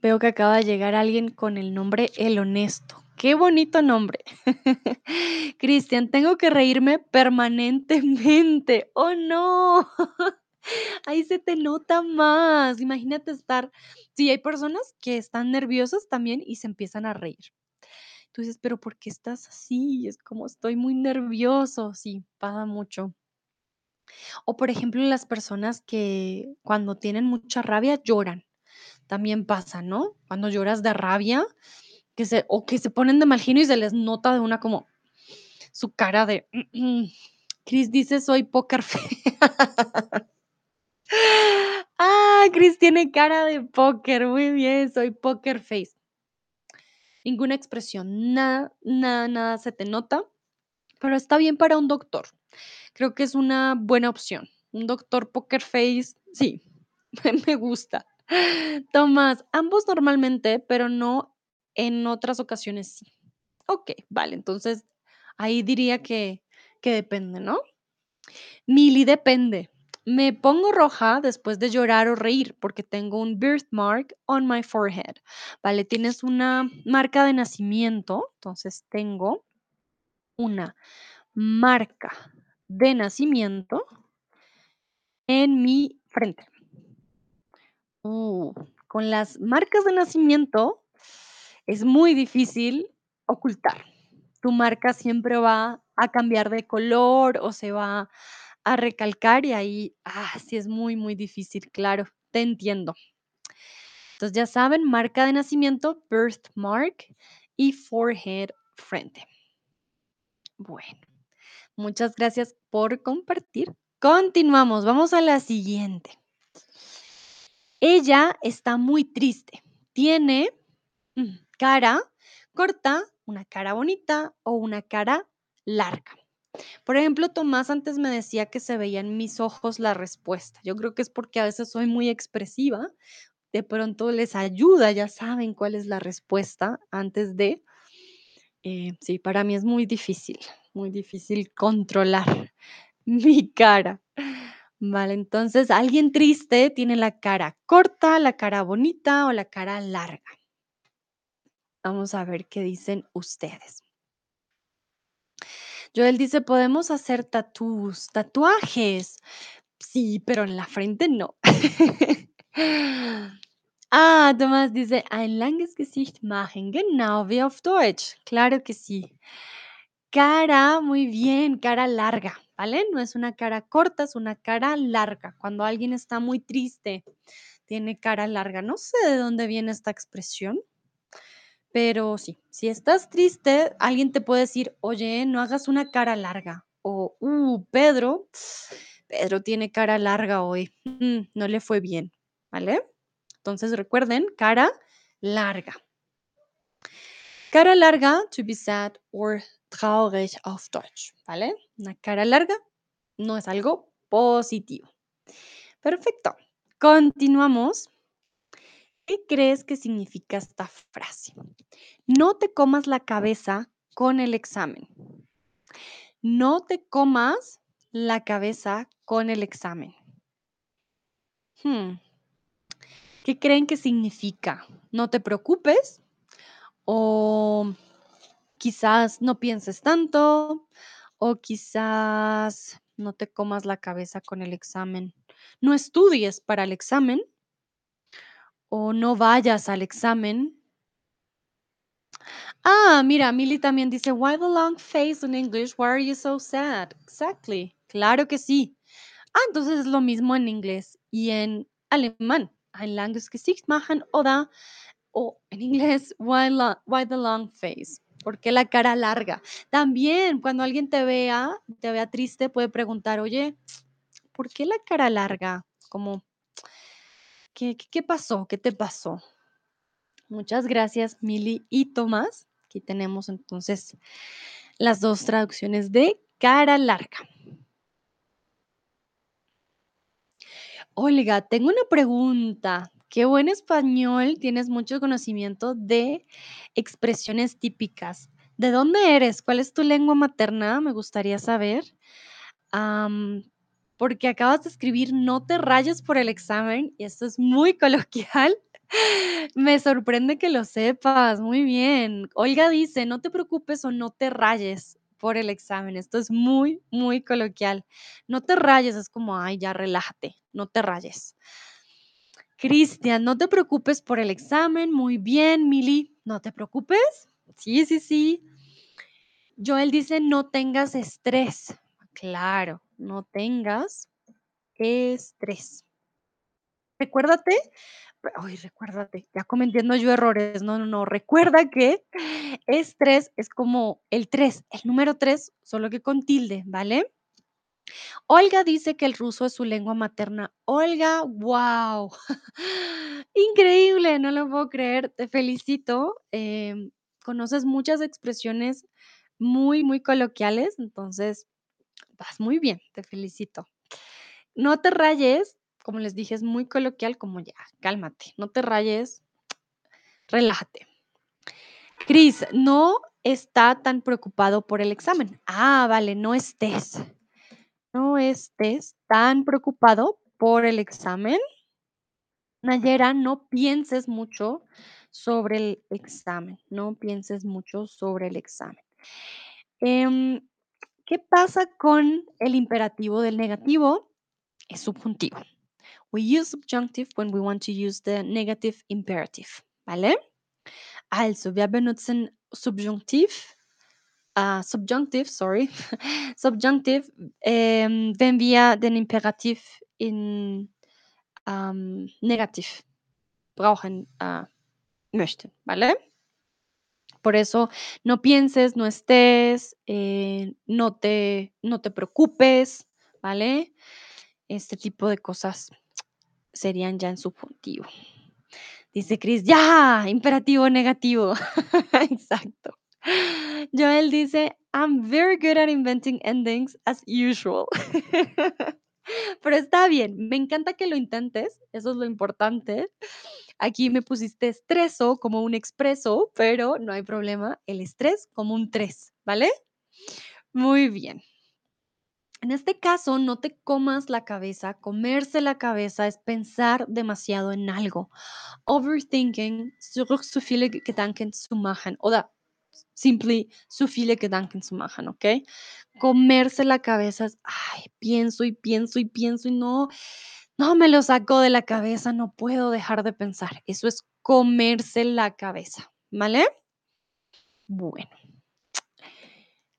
Speaker 2: Veo que acaba de llegar alguien con el nombre El Honesto. Qué bonito nombre. Cristian, tengo que reírme permanentemente. Oh, no. Ahí se te nota más. Imagínate estar. Sí, hay personas que están nerviosas también y se empiezan a reír. Tú dices: "Pero, ¿por qué estás así?". Es como: "Estoy muy nervioso". Sí, pasa mucho. O, por ejemplo, las personas que cuando tienen mucha rabia lloran, también pasa, ¿no? Cuando lloras de rabia, que se o que se ponen de mal y se les nota de una como su cara de Cris dice: "Soy Face". Ah, Cris tiene cara de póquer, muy bien, soy Poker Face. Ninguna expresión, nada, nada, nada se te nota, pero está bien para un doctor. Creo que es una buena opción. Un doctor Poker Face, sí, me gusta. Tomás, ambos normalmente, pero no en otras ocasiones sí. Okey, vale, entonces ahí diría que que depende, ¿no? Mili, depende. Me pongo roja después de llorar o reír porque tengo un birthmark on my forehead, ¿vale? Tienes una marca de nacimiento, entonces tengo una marca de nacimiento en mi frente. Uh, con las marcas de nacimiento es muy difícil ocultar. Tu marca siempre va a cambiar de color o se va a recalcar y ahí, ah, sí es muy, muy difícil, claro, te entiendo. Entonces, ya saben, marca de nacimiento, birthmark y forehead, frente. Bueno, muchas gracias por compartir. Continuamos, vamos a la siguiente. Ella está muy triste. Tiene mm, cara corta, una cara bonita o una cara larga. Por ejemplo, Tomás antes me decía que se veía en mis ojos la respuesta. Yo creo que es porque a veces soy muy expresiva. De pronto les ayuda, ya saben cuál es la respuesta antes de. Eh, sí, para mí es muy difícil, muy difícil controlar mi cara. Vale, entonces alguien triste tiene la cara corta, la cara bonita o la cara larga. Vamos a ver qué dicen ustedes. Joel dice, podemos hacer tatús, tatuajes. Sí, pero en la frente no. ah, Tomás dice, ein langes Gesicht machen, genau wie auf Deutsch. Claro que sí. Cara, muy bien, cara larga, ¿vale? No es una cara corta, es una cara larga. Cuando alguien está muy triste, tiene cara larga. No sé de dónde viene esta expresión, pero sí, si estás triste, alguien te puede decir, oye, no hagas una cara larga. O, uh, Pedro, Pedro tiene cara larga hoy, mm, no le fue bien, ¿vale? Entonces recuerden, cara larga. Cara larga, to be sad or traurig auf Deutsch, ¿vale? Una cara larga no es algo positivo. Perfecto. Continuamos. ¿Qué crees que significa esta frase? No te comas la cabeza con el examen. No te comas la cabeza con el examen. Hmm. ¿Qué creen que significa? No te preocupes o quizás no pienses tanto o quizás no te comas la cabeza con el examen. No estudies para el examen o no vayas al examen. Ah, mira, Milly también dice, why the long face in English? Why are you so sad? Exactly. Claro que sí. Ah, entonces es lo mismo en inglés y en alemán. Ein langes Gesicht machen oder o en inglés, why, why the long face? ¿Por qué la cara larga? También cuando alguien te vea, te vea triste, puede preguntar, oye, ¿por qué la cara larga? Como, ¿qué, qué, qué pasó? ¿Qué te pasó? Muchas gracias, Mili y Tomás. Aquí tenemos entonces las dos traducciones de cara larga. Olga, tengo una pregunta. Qué buen español, tienes mucho conocimiento de expresiones típicas. ¿De dónde eres? ¿Cuál es tu lengua materna? Me gustaría saber. Porque acabas de escribir no te rayes por el examen y esto es muy coloquial. Me sorprende que lo sepas, muy bien. Olga dice, no te preocupes o no te rayes por el examen. Esto es muy, muy coloquial. No te rayes, es como, ay, ya relájate, no te rayes. Cristian, no te preocupes por el examen, muy bien. Mili, no te preocupes Sí, sí, sí. Joel dice: "No tengas estrés". Claro, no tengas estrés. Recuérdate ay, recuérdate, ya cometiendo yo errores. No, no, no. Recuerda que estrés es como el 3, el número 3, solo que con tilde, ¿vale? Olga dice que el ruso es su lengua materna. Olga, guau, increíble, no lo puedo creer, te felicito, em, conoces muchas expresiones muy, muy coloquiales, entonces vas muy bien, te felicito. No te rayes, como les dije, es muy coloquial, como ya, cálmate, no te rayes, relájate. Cris, no está tan preocupado por el examen. Ah, vale, no estés. No estés tan preocupado por el examen. Nayera, no pienses mucho sobre el examen, no pienses mucho sobre el examen. Em, ¿qué pasa con el imperativo del negativo? Es subjuntivo. We use subjunctive when we want to use the negative imperative, ¿vale? Also, wir benutzen Subjunktiv, ah, Subjunctive, sorry, Subjunctive, ähm, wenn wir den Imperativ in, ähm, negativ brauchen, ah, möchten, ¿vale? Por eso, no pienses, no estés, eh, no te no te preocupes, ¿vale? Este tipo de cosas serían ya en subjuntivo. Dice Cris: "Ya, imperativo negativo". Exacto. Joel dice: "I'm very good at inventing endings as usual". Pero está bien, me encanta que lo intentes, eso es lo importante. Aquí me pusiste estreso como un expreso, pero no hay problema, el estrés como un 3, ¿vale? Muy bien. En este caso, no te comas la cabeza, comerse la cabeza es pensar demasiado en algo. Overthinking, zurück zu viele Gedanken zu machen oder simply zu viele Gedanken zu machen, ¿okey? Comerse la cabeza ay, pienso y pienso y pienso y no, no me lo saco de la cabeza, no puedo dejar de pensar. Eso es comerse la cabeza, ¿vale? Bueno.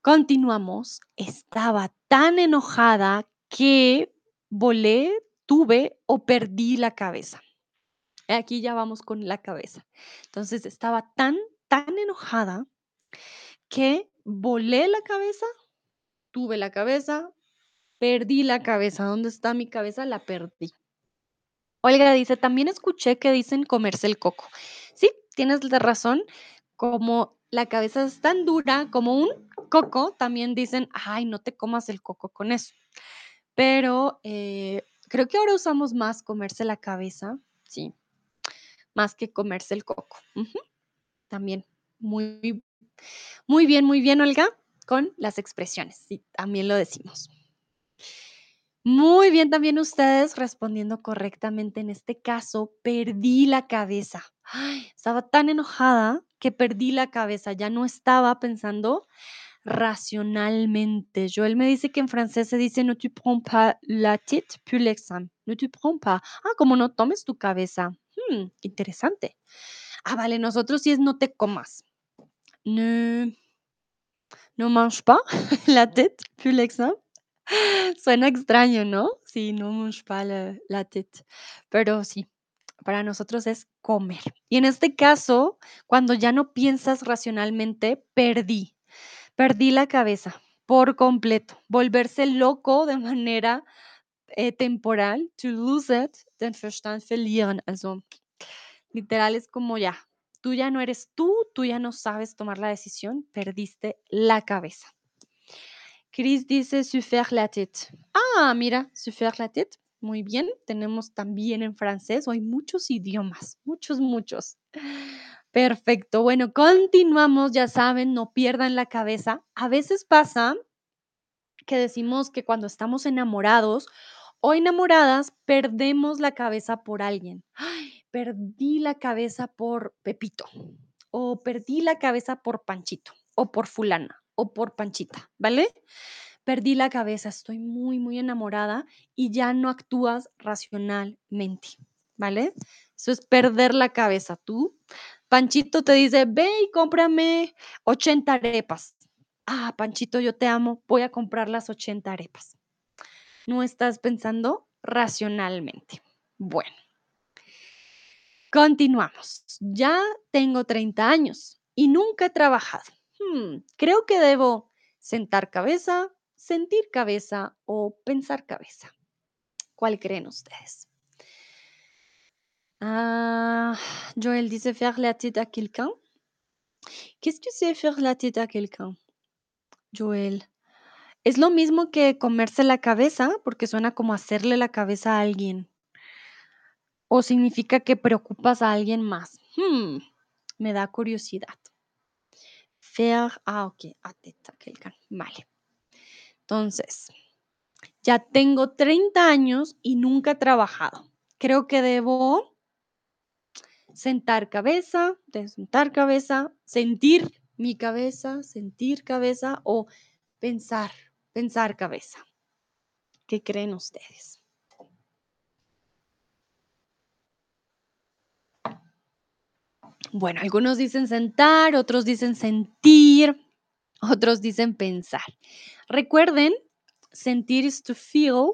Speaker 2: Continuamos. Estaba tan enojada que volé, tuve o perdí la cabeza. Aquí ya vamos con la cabeza. Entonces, estaba tan, tan enojada que volé la cabeza, tuve la cabeza, perdí la cabeza. ¿Dónde está mi cabeza? La perdí. Olga dice: "También escuché que dicen comerse el coco". Sí, tienes la razón, como la cabeza es tan dura como un coco, también dicen: "Ay, no te comas el coco con eso". Pero, eh, creo que ahora usamos más comerse la cabeza, sí, más que comerse el coco. También, muy muy bien, muy bien, Olga, con las expresiones. Sí, también lo decimos. Muy bien, también ustedes respondiendo correctamente. En este caso, perdí la cabeza. Estaba tan enojada que perdí la cabeza, ya no estaba pensando racionalmente. Joel me dice que en francés se dice: "Ne te prends pas la tête pour l'examen". Ne te prends pas. Ah, como no tomes tu cabeza. Mm, interesante. Ah, vale, nosotros sí es no te comas. Ne ne mange pas la tête pour l'examen. Suena extraño, ¿no? Sí, ne mange pas la la tête. Pero sí, para nosotros es comer. Y en este caso, cuando ya no piensas racionalmente, perdí. Perdí la cabeza por completo. Volverse loco de manera, eh, temporal, to lose it, den Verstand verlieren. Also, literal es como ya, tú ya no eres tú, tú ya no sabes tomar la decisión, perdiste la cabeza. Cris dice: "Se faire la tête". Ah, mira, se faire la tête, muy bien. Tenemos también en francés, hoy muchos idiomas, muchos, muchos. Perfecto. Bueno, continuamos, ya saben, no pierdan la cabeza. A veces pasa que decimos que cuando estamos enamorados o enamoradas, perdemos la cabeza por alguien. Ay, perdí la cabeza por Pepito, o perdí la cabeza por Panchito, o por fulana, o por Panchita, ¿vale? Perdí la cabeza, estoy muy, muy enamorada y ya no actúas racionalmente, ¿vale? Eso es perder la cabeza. Tú Panchito te dice: "Ve y cómprame 80 arepas". Ah, Panchito, yo te amo, voy a comprar las 80 arepas. No estás pensando racionalmente. Bueno. Continuamos. Ya tengo 30 años y nunca he trabajado. Hmm, creo que debo sentar cabeza, sentir cabeza o pensar cabeza. ¿Cuál creen ustedes? Ah, Joël dice faire la tête à quelqu'un. Qu'est-ce que c'est faire la tête à quelqu'un? Joël. ¿Es lo mismo que comerse la cabeza? Porque suena como hacerle la cabeza a alguien. ¿O significa que preocupas a alguien más? Hmm, me da curiosidad. Ah, ok, quelqu'un. Vale. Entonces, ya tengo 30 años y nunca he trabajado. Creo que debo sentar cabeza, sentar cabeza, sentir mi cabeza, sentir cabeza o pensar, pensar cabeza. ¿Qué creen ustedes? Bueno, algunos dicen sentar, otros dicen sentir, otros dicen pensar. Recuerden, sentir is to feel,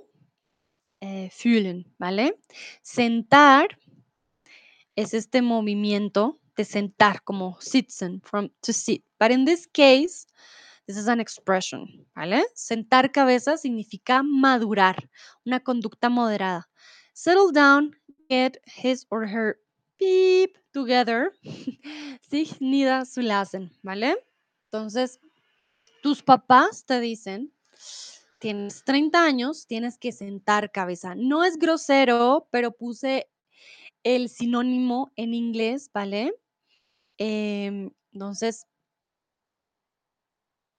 Speaker 2: eh, fühlen, ¿vale? Sentar es este movimiento de sentar, como sitzen, from to sit. But in this case, this is an expression, ¿vale? Sentar cabeza significa madurar, una conducta moderada. Settle down, get his or her beep together. Sich niederzulassen, ¿vale? Entonces, tus papás te dicen, tienes 30 años, tienes que sentar cabeza. No es grosero, pero puse el sinónimo en inglés, ¿vale? Em, entonces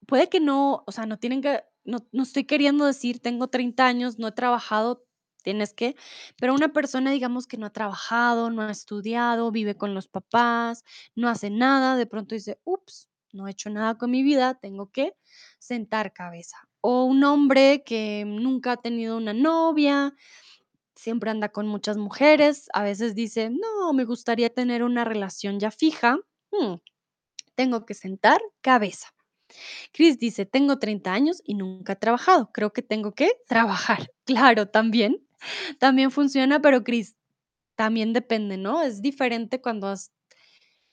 Speaker 2: puede que no, o sea, no tienen que, no, no estoy queriendo decir, tengo 30 años, no he trabajado, tienes que, pero una persona, digamos que no ha trabajado, no ha estudiado, vive con los papás, no hace nada, de pronto dice, ups, no he hecho nada con mi vida, tengo que sentar cabeza. O un hombre que nunca ha tenido una novia, siempre anda con muchas mujeres, a veces dice, no, me gustaría tener una relación ya fija, mm, tengo que sentar cabeza. Chris dice, tengo 30 años y nunca he trabajado, creo que tengo que trabajar. Claro, también, también funciona, pero Chris, también depende, ¿no? Es diferente cuando has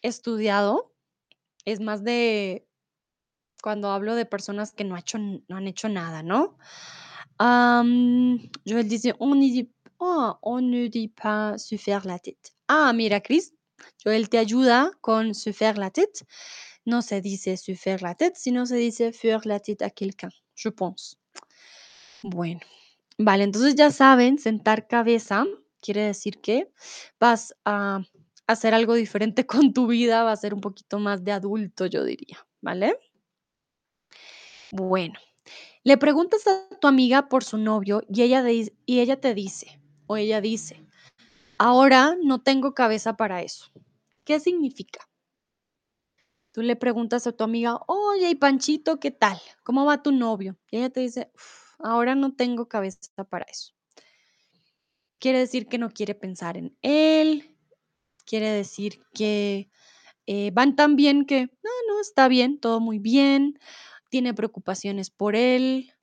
Speaker 2: estudiado, es más de cuando hablo de personas que no, ha hecho, no han hecho nada, ¿no? Am, Joël dice, on oh, on ne dit pas se faire la tête. Ah, mira, Chris, Joël te ayuda con se faire la tête. No se dice se faire la tête, sino se dice faire la tête à quelqu'un, je pense. Bueno, vale, entonces ya saben, sentar cabeza quiere decir que vas a hacer algo diferente con tu vida, va a ser un poquito más de adulto, yo diría, ¿vale? Bueno, le preguntas a tu amiga por su novio y ella, y ella te dice, o ella dice, ahora no tengo cabeza para eso. ¿Qué significa? Tú le preguntas a tu amiga, oye, y Panchito, ¿qué tal? ¿Cómo va tu novio? Y ella te dice, "Uf, ahora no tengo cabeza para eso. Quiere decir que no quiere pensar en él, quiere decir que eh, van tan bien que, no, no, está bien, todo muy bien, tiene preocupaciones por él,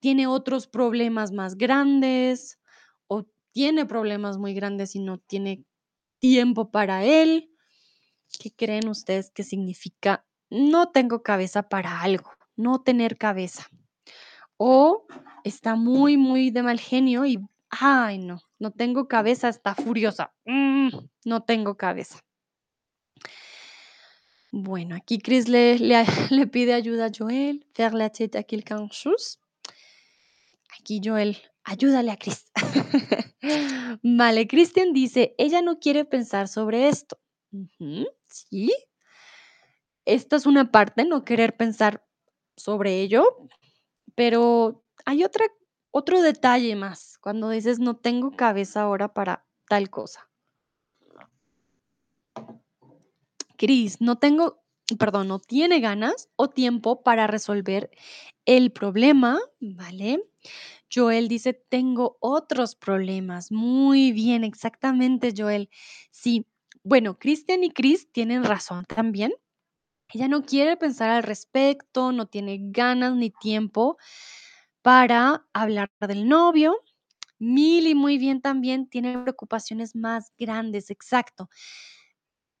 Speaker 2: tiene otros problemas más grandes o tiene problemas muy grandes y no tiene tiempo para él. ¿Qué creen ustedes que significa no tengo cabeza para algo? No tener cabeza. O está muy, muy de mal genio y, ay, no, no tengo cabeza, está furiosa. Mm, no tengo cabeza. Bueno, aquí Chris le, le, pide ayuda a Joel. Faire la tête à quelqu'un. Aquí Joel, ayúdale a Chris. vale, Christian dice, ella no quiere pensar sobre esto. Sí. Esta es una parte, no querer pensar sobre ello, pero hay otra, otro detalle más cuando dices no tengo cabeza ahora para tal cosa. Cris, no tengo, perdón, no tiene ganas o tiempo para resolver el problema, ¿vale? Joel dice, tengo otros problemas. Muy bien, exactamente, Joel. Sí, Bueno, Cristian y Chris tienen razón también. Ella no quiere pensar al respecto, no tiene ganas ni tiempo para hablar del novio. Milly muy bien también tiene preocupaciones más grandes, exacto.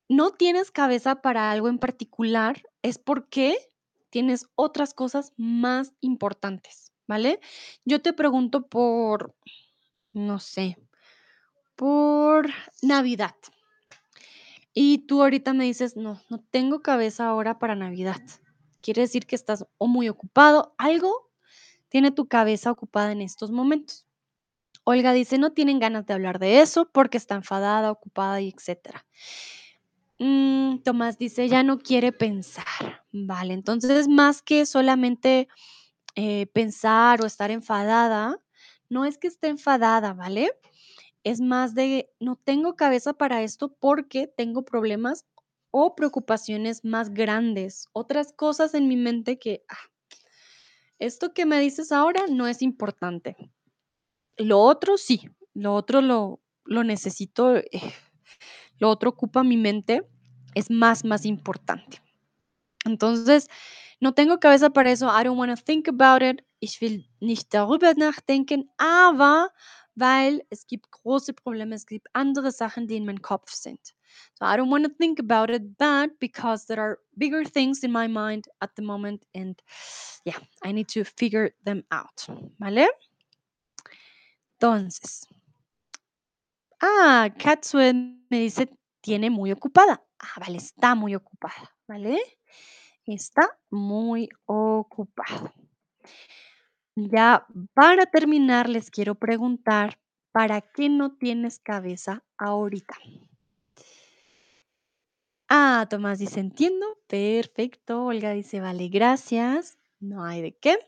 Speaker 2: No tienes cabeza para algo en particular, es porque tienes otras cosas más importantes, ¿vale? Yo te pregunto por, no sé, por Navidad. Y tú ahorita me dices, no, no tengo cabeza ahora para Navidad. Quiere decir que estás o muy ocupado, algo tiene tu cabeza ocupada en estos momentos. Olga dice, no tienen ganas de hablar de eso porque está enfadada, ocupada y etcétera. Mm, Tomás dice, ya no quiere pensar. Vale, entonces más que solamente eh, pensar o estar enfadada, no es que esté enfadada, ¿vale? Es más de, no tengo cabeza para esto porque tengo problemas o preocupaciones más grandes, otras cosas en mi mente que, ah, esto que me dices ahora no es importante. Lo otro sí, lo otro lo, lo necesito, eh, lo otro ocupa mi mente, es más, más importante. Entonces, no tengo cabeza para eso, I don't want to think about it, ich will nicht darüber nachdenken, aber weil es gibt große Probleme, es gibt andere Sachen, die in meinem Kopf sind. So I don't want to think about it, but because there are bigger things in my mind at the moment and yeah, I need to figure them out. ¿Vale? Entonces, ah, Katsue me dice, tiene muy ocupada. Ah, vale, está muy ocupada, ¿vale? Está muy ocupada. Ya para terminar, les quiero preguntar, ¿para qué no tienes cabeza ahorita? Ah, Tomás dice, entiendo. Perfecto. Olga dice, vale, gracias. No hay de qué.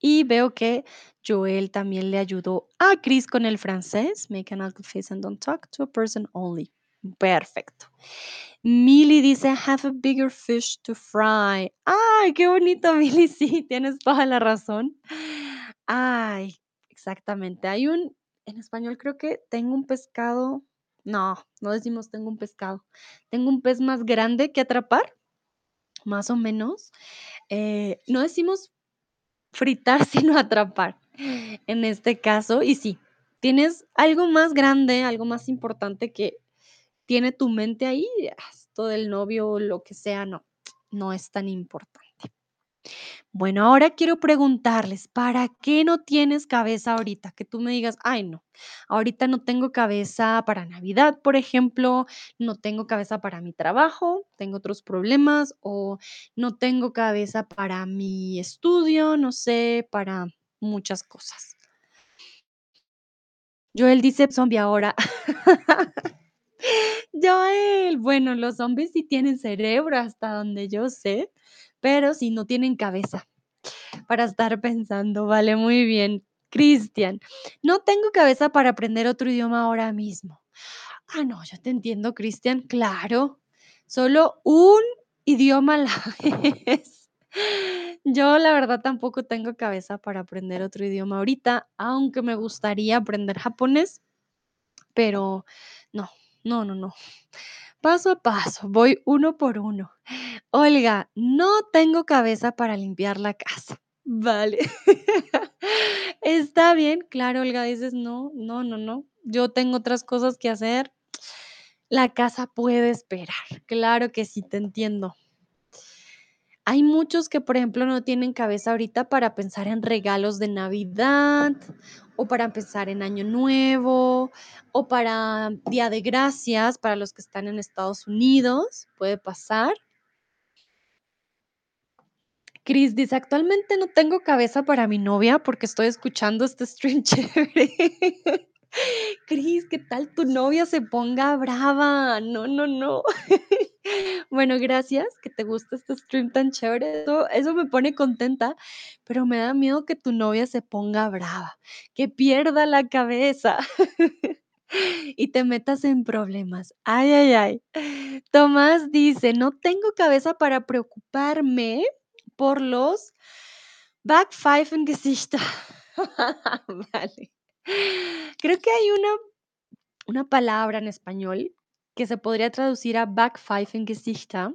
Speaker 2: Y veo que Joel también le ayudó a Chris con el francés. Make an ugly face and don't talk to a person only. Perfecto. Milly dice, have a bigger fish to fry. Ay, qué bonito, Milly. Sí, tienes toda la razón. Ay, exactamente. Hay un, en español creo que tengo un pescado. No, no decimos tengo un pescado. Tengo un pez más grande que atrapar, más o menos. Eh, no decimos fritar, sino atrapar en este caso. Y sí, tienes algo más grande, algo más importante que tiene tu mente ahí, esto del novio o lo que sea, no, no es tan importante. Bueno, ahora quiero preguntarles, ¿para qué no tienes cabeza ahorita? Que tú me digas, ay, no, ahorita no tengo cabeza para Navidad, por ejemplo, no tengo cabeza para mi trabajo, tengo otros problemas, o no tengo cabeza para mi estudio, no sé, para muchas cosas. Joel dice zombie ahora. Joel, bueno, los zombies sí tienen cerebro hasta donde yo sé, pero sí no tienen cabeza para estar pensando. Vale, muy bien. Cristian, no tengo cabeza para aprender otro idioma ahora mismo. Ah, no, yo te entiendo, Cristian, claro. Solo un idioma a la vez. Yo la verdad tampoco tengo cabeza para aprender otro idioma ahorita, aunque me gustaría aprender japonés, pero no, no, no, no. Paso a paso, voy uno por uno. Olga, no tengo cabeza para limpiar la casa. Vale. Está bien, claro, Olga, dices, no, no, no, no. Yo tengo otras cosas que hacer. La casa puede esperar. Claro que sí, te entiendo. Hay muchos que, por ejemplo, no tienen cabeza ahorita para pensar en regalos de Navidad o para pensar en Año Nuevo o para Día de Gracias para los que están en Estados Unidos. Puede pasar. Cris dice, actualmente no tengo cabeza para mi novia porque estoy escuchando este stream chévere. Cris, ¿qué tal tu novia se ponga brava? No, no, no. Bueno, gracias, que te gusta este stream tan chévere. Eso, me pone contenta, pero me da miedo que tu novia se ponga brava, que pierda la cabeza y te metas en problemas. Ay, ay, ay. Tomás dice, no tengo cabeza para preocuparme por los Backpfeifengesichter. Vale. Creo que hay una, una palabra en español que se podría traducir a Backpfeifengesichter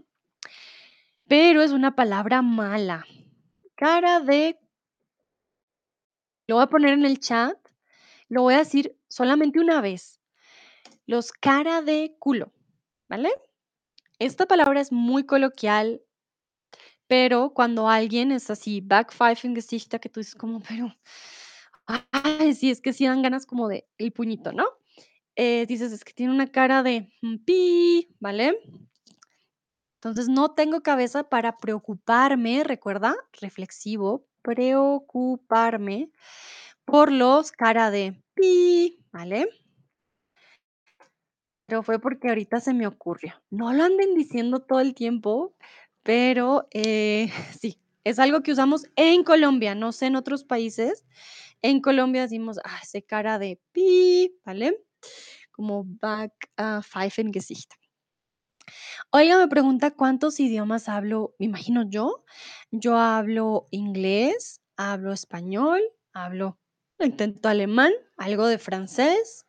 Speaker 2: pero es una palabra mala. Cara de lo voy a poner en el chat, lo voy a decir solamente una vez. Los cara de culo, ¿vale? Esta palabra es muy coloquial, pero cuando alguien es así, Backpfeifengesichter, que tú dices como, pero, ay, sí, es que sí dan ganas como de el puñito, ¿no? Eh, dices, es que tiene una cara de mm, pi, ¿vale? Entonces, no tengo cabeza para preocuparme, recuerda, reflexivo, preocuparme por los cara de pi, ¿vale? Pero fue porque ahorita se me ocurrió. No lo anden diciendo todo el tiempo, pero eh, sí, es algo que usamos en Colombia, no sé en otros países. En Colombia decimos, ah, ese cara de pi, ¿vale? Como back uh. Oiga, me pregunta cuántos idiomas hablo, me imagino yo. Yo hablo inglés, hablo español, hablo, intento alemán, algo de francés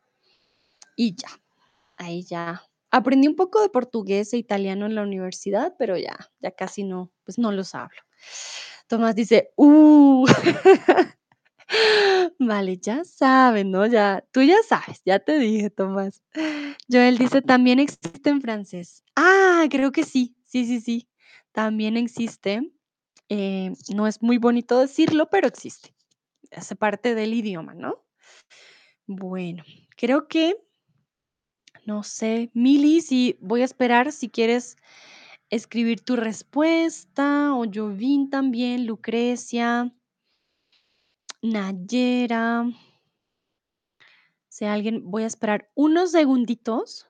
Speaker 2: y ya. Ahí ya. Aprendí un poco de portugués e italiano en la universidad, pero ya, ya casi no, pues no los hablo. Tomás dice, uh. Vale, ya saben, ¿no? Ya, tú ya sabes, ya te dije, Tomás. Joel dice, también existe en francés. Ah, creo que sí, sí, sí, sí. También existe. Eh, no es muy bonito decirlo, pero existe. Hace parte del idioma, ¿no? Bueno, creo que, no sé, Mili, si voy a esperar si quieres escribir tu respuesta, o Jovin también, Lucrecia, Nayera. Si alguien, voy a esperar unos segunditos.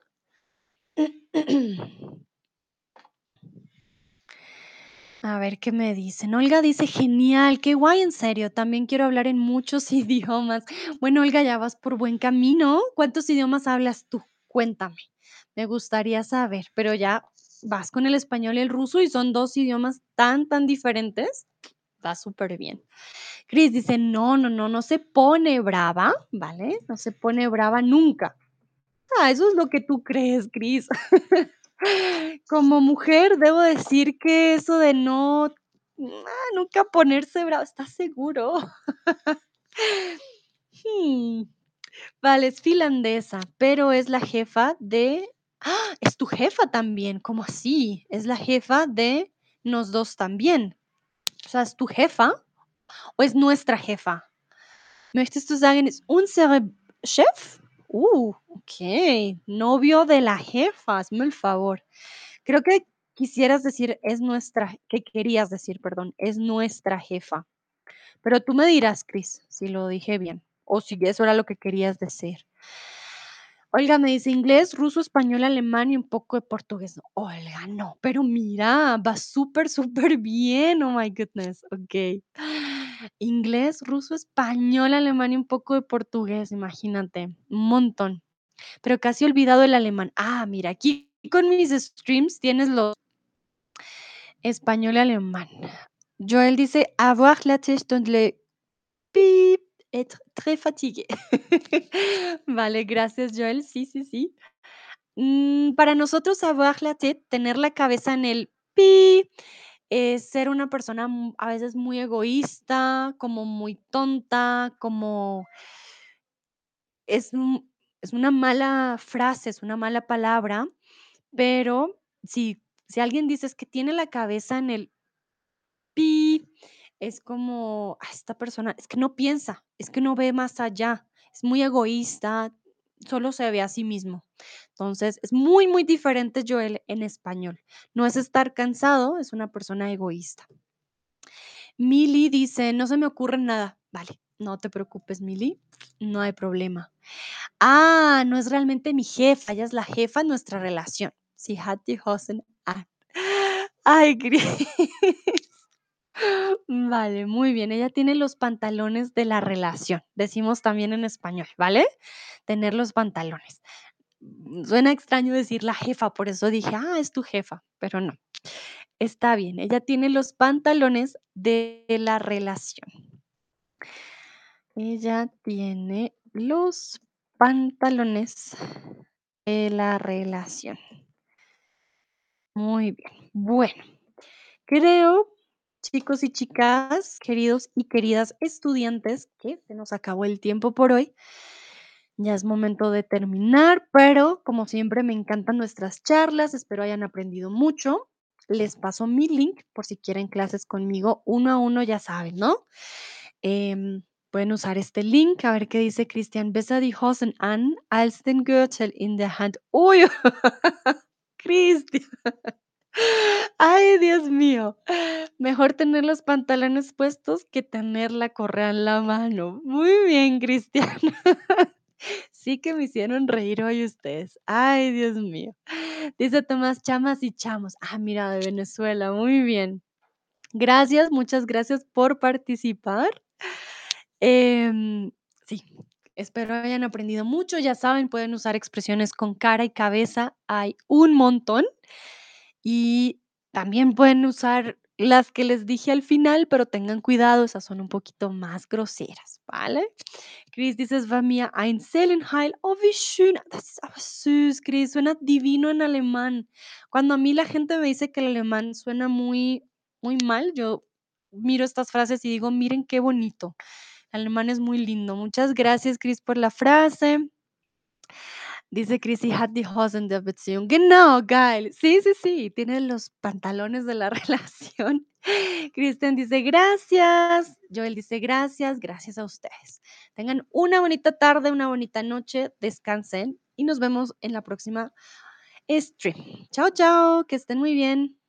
Speaker 2: A ver qué me dicen. Olga dice, genial, qué guay, en serio, también quiero hablar en muchos idiomas. Bueno, Olga, ya vas por buen camino. ¿Cuántos idiomas hablas tú? Cuéntame. Me gustaría saber, pero ya vas con el español y el ruso y son dos idiomas tan, tan diferentes. Va súper bien. Cris dice, no, no, no, no se pone brava, ¿vale? No se pone brava nunca. Ah, eso es lo que tú crees, Cris. Como mujer, debo decir que eso de no, ah, nunca ponerse brava, ¿estás seguro? Hmm, vale, es finlandesa, pero es la jefa de ¡Ah! Es tu jefa también, ¿cómo así? Es la jefa de nos dos también. O sea, ¿es tu jefa o es nuestra jefa? Möchtest du sagen, ist unsere Chef? Uh, okey, novio de la jefa, hazme el favor. Creo que quisieras decir es nuestra que querías decir, perdón, es nuestra jefa. Pero tú me dirás, Cris, si lo dije bien, o si eso era lo que querías decir. Olga me dice inglés, ruso, español, alemán y un poco de portugués. Olga, no, pero mira, va súper, súper bien. Oh my goodness. Ok. Inglés, ruso, español, alemán y un poco de portugués, imagínate, un montón. Pero casi olvidado el alemán. Ah, mira, aquí con mis streams tienes los español y alemán. Joel dice avoir la tête le pip, être très fatigué. Vale, gracias, Joel. Sí, sí, sí. Mm, para nosotros, avoir la tête, tener la cabeza en el pi, es ser una persona a veces muy egoísta, como muy tonta, como es, es una mala frase, es una mala palabra, pero si, si alguien dice es que tiene la cabeza en el es como, "Ah, esta persona, es que no piensa, es que no ve más allá, es muy egoísta, solo se ve a sí mismo. Entonces, es muy, muy diferente Joel en español. No es estar cansado, es una persona egoísta. Mili dice, no se me ocurre nada. Vale, no te preocupes, Mili, no hay problema. Ah, no es realmente mi jefa, ella es la jefa en nuestra relación. Sie hat die Hosen an. Ay, Cris. Vale, muy bien. Ella tiene los pantalones de la relación. Decimos también en español, ¿vale? Tener los pantalones. Suena extraño decir la jefa, por eso dije, ah, es tu jefa, pero no. Está bien, ella tiene los pantalones de la relación. Ella tiene los pantalones de la relación. Muy bien. Bueno, creo, chicos y chicas, queridos y queridas estudiantes, que se nos acabó el tiempo por hoy. Ya es momento de terminar, pero como siempre me encantan nuestras charlas, espero hayan aprendido mucho. Les paso mi link por si quieren clases conmigo uno a uno, ya saben, ¿no? Em, pueden usar este link, a ver qué dice Christian. Besser die Hosen an als Gürtel in der Hand. Uy, Cristian. Ay, Dios mío. Mejor tener los pantalones puestos que tener la correa en la mano. Muy bien, Cristian. Sí que me hicieron reír hoy ustedes. Ay, Dios mío. Dice Tomás, chamas y chamos. Ah, mira, de Venezuela. Muy bien. Gracias, muchas gracias por participar. Em, sí, espero hayan aprendido mucho. Ya saben, pueden usar expresiones con cara y cabeza. Hay un montón. Y también pueden usar las que les dije al final, pero tengan cuidado, esas son un poquito más groseras, ¿vale? Chris dice, es war mir ein Seelenheil. Oh, wie schön. Das ist süß, Chris. Suena divino en alemán. Cuando a mí la gente me dice que el alemán suena muy, muy mal, yo miro estas frases y digo, miren qué bonito. El alemán es muy lindo. Muchas gracias, Chris, por la frase. Dice Chris, sie hat die Hosen der Beziehung. Genau, geil. Sí, sí, sí, tiene los pantalones de la relación. Cristian dice, gracias. Joel dice, gracias, gracias a ustedes. Tengan una bonita tarde, una bonita noche, descansen y nos vemos en la próxima stream. Chao, chao, que estén muy bien.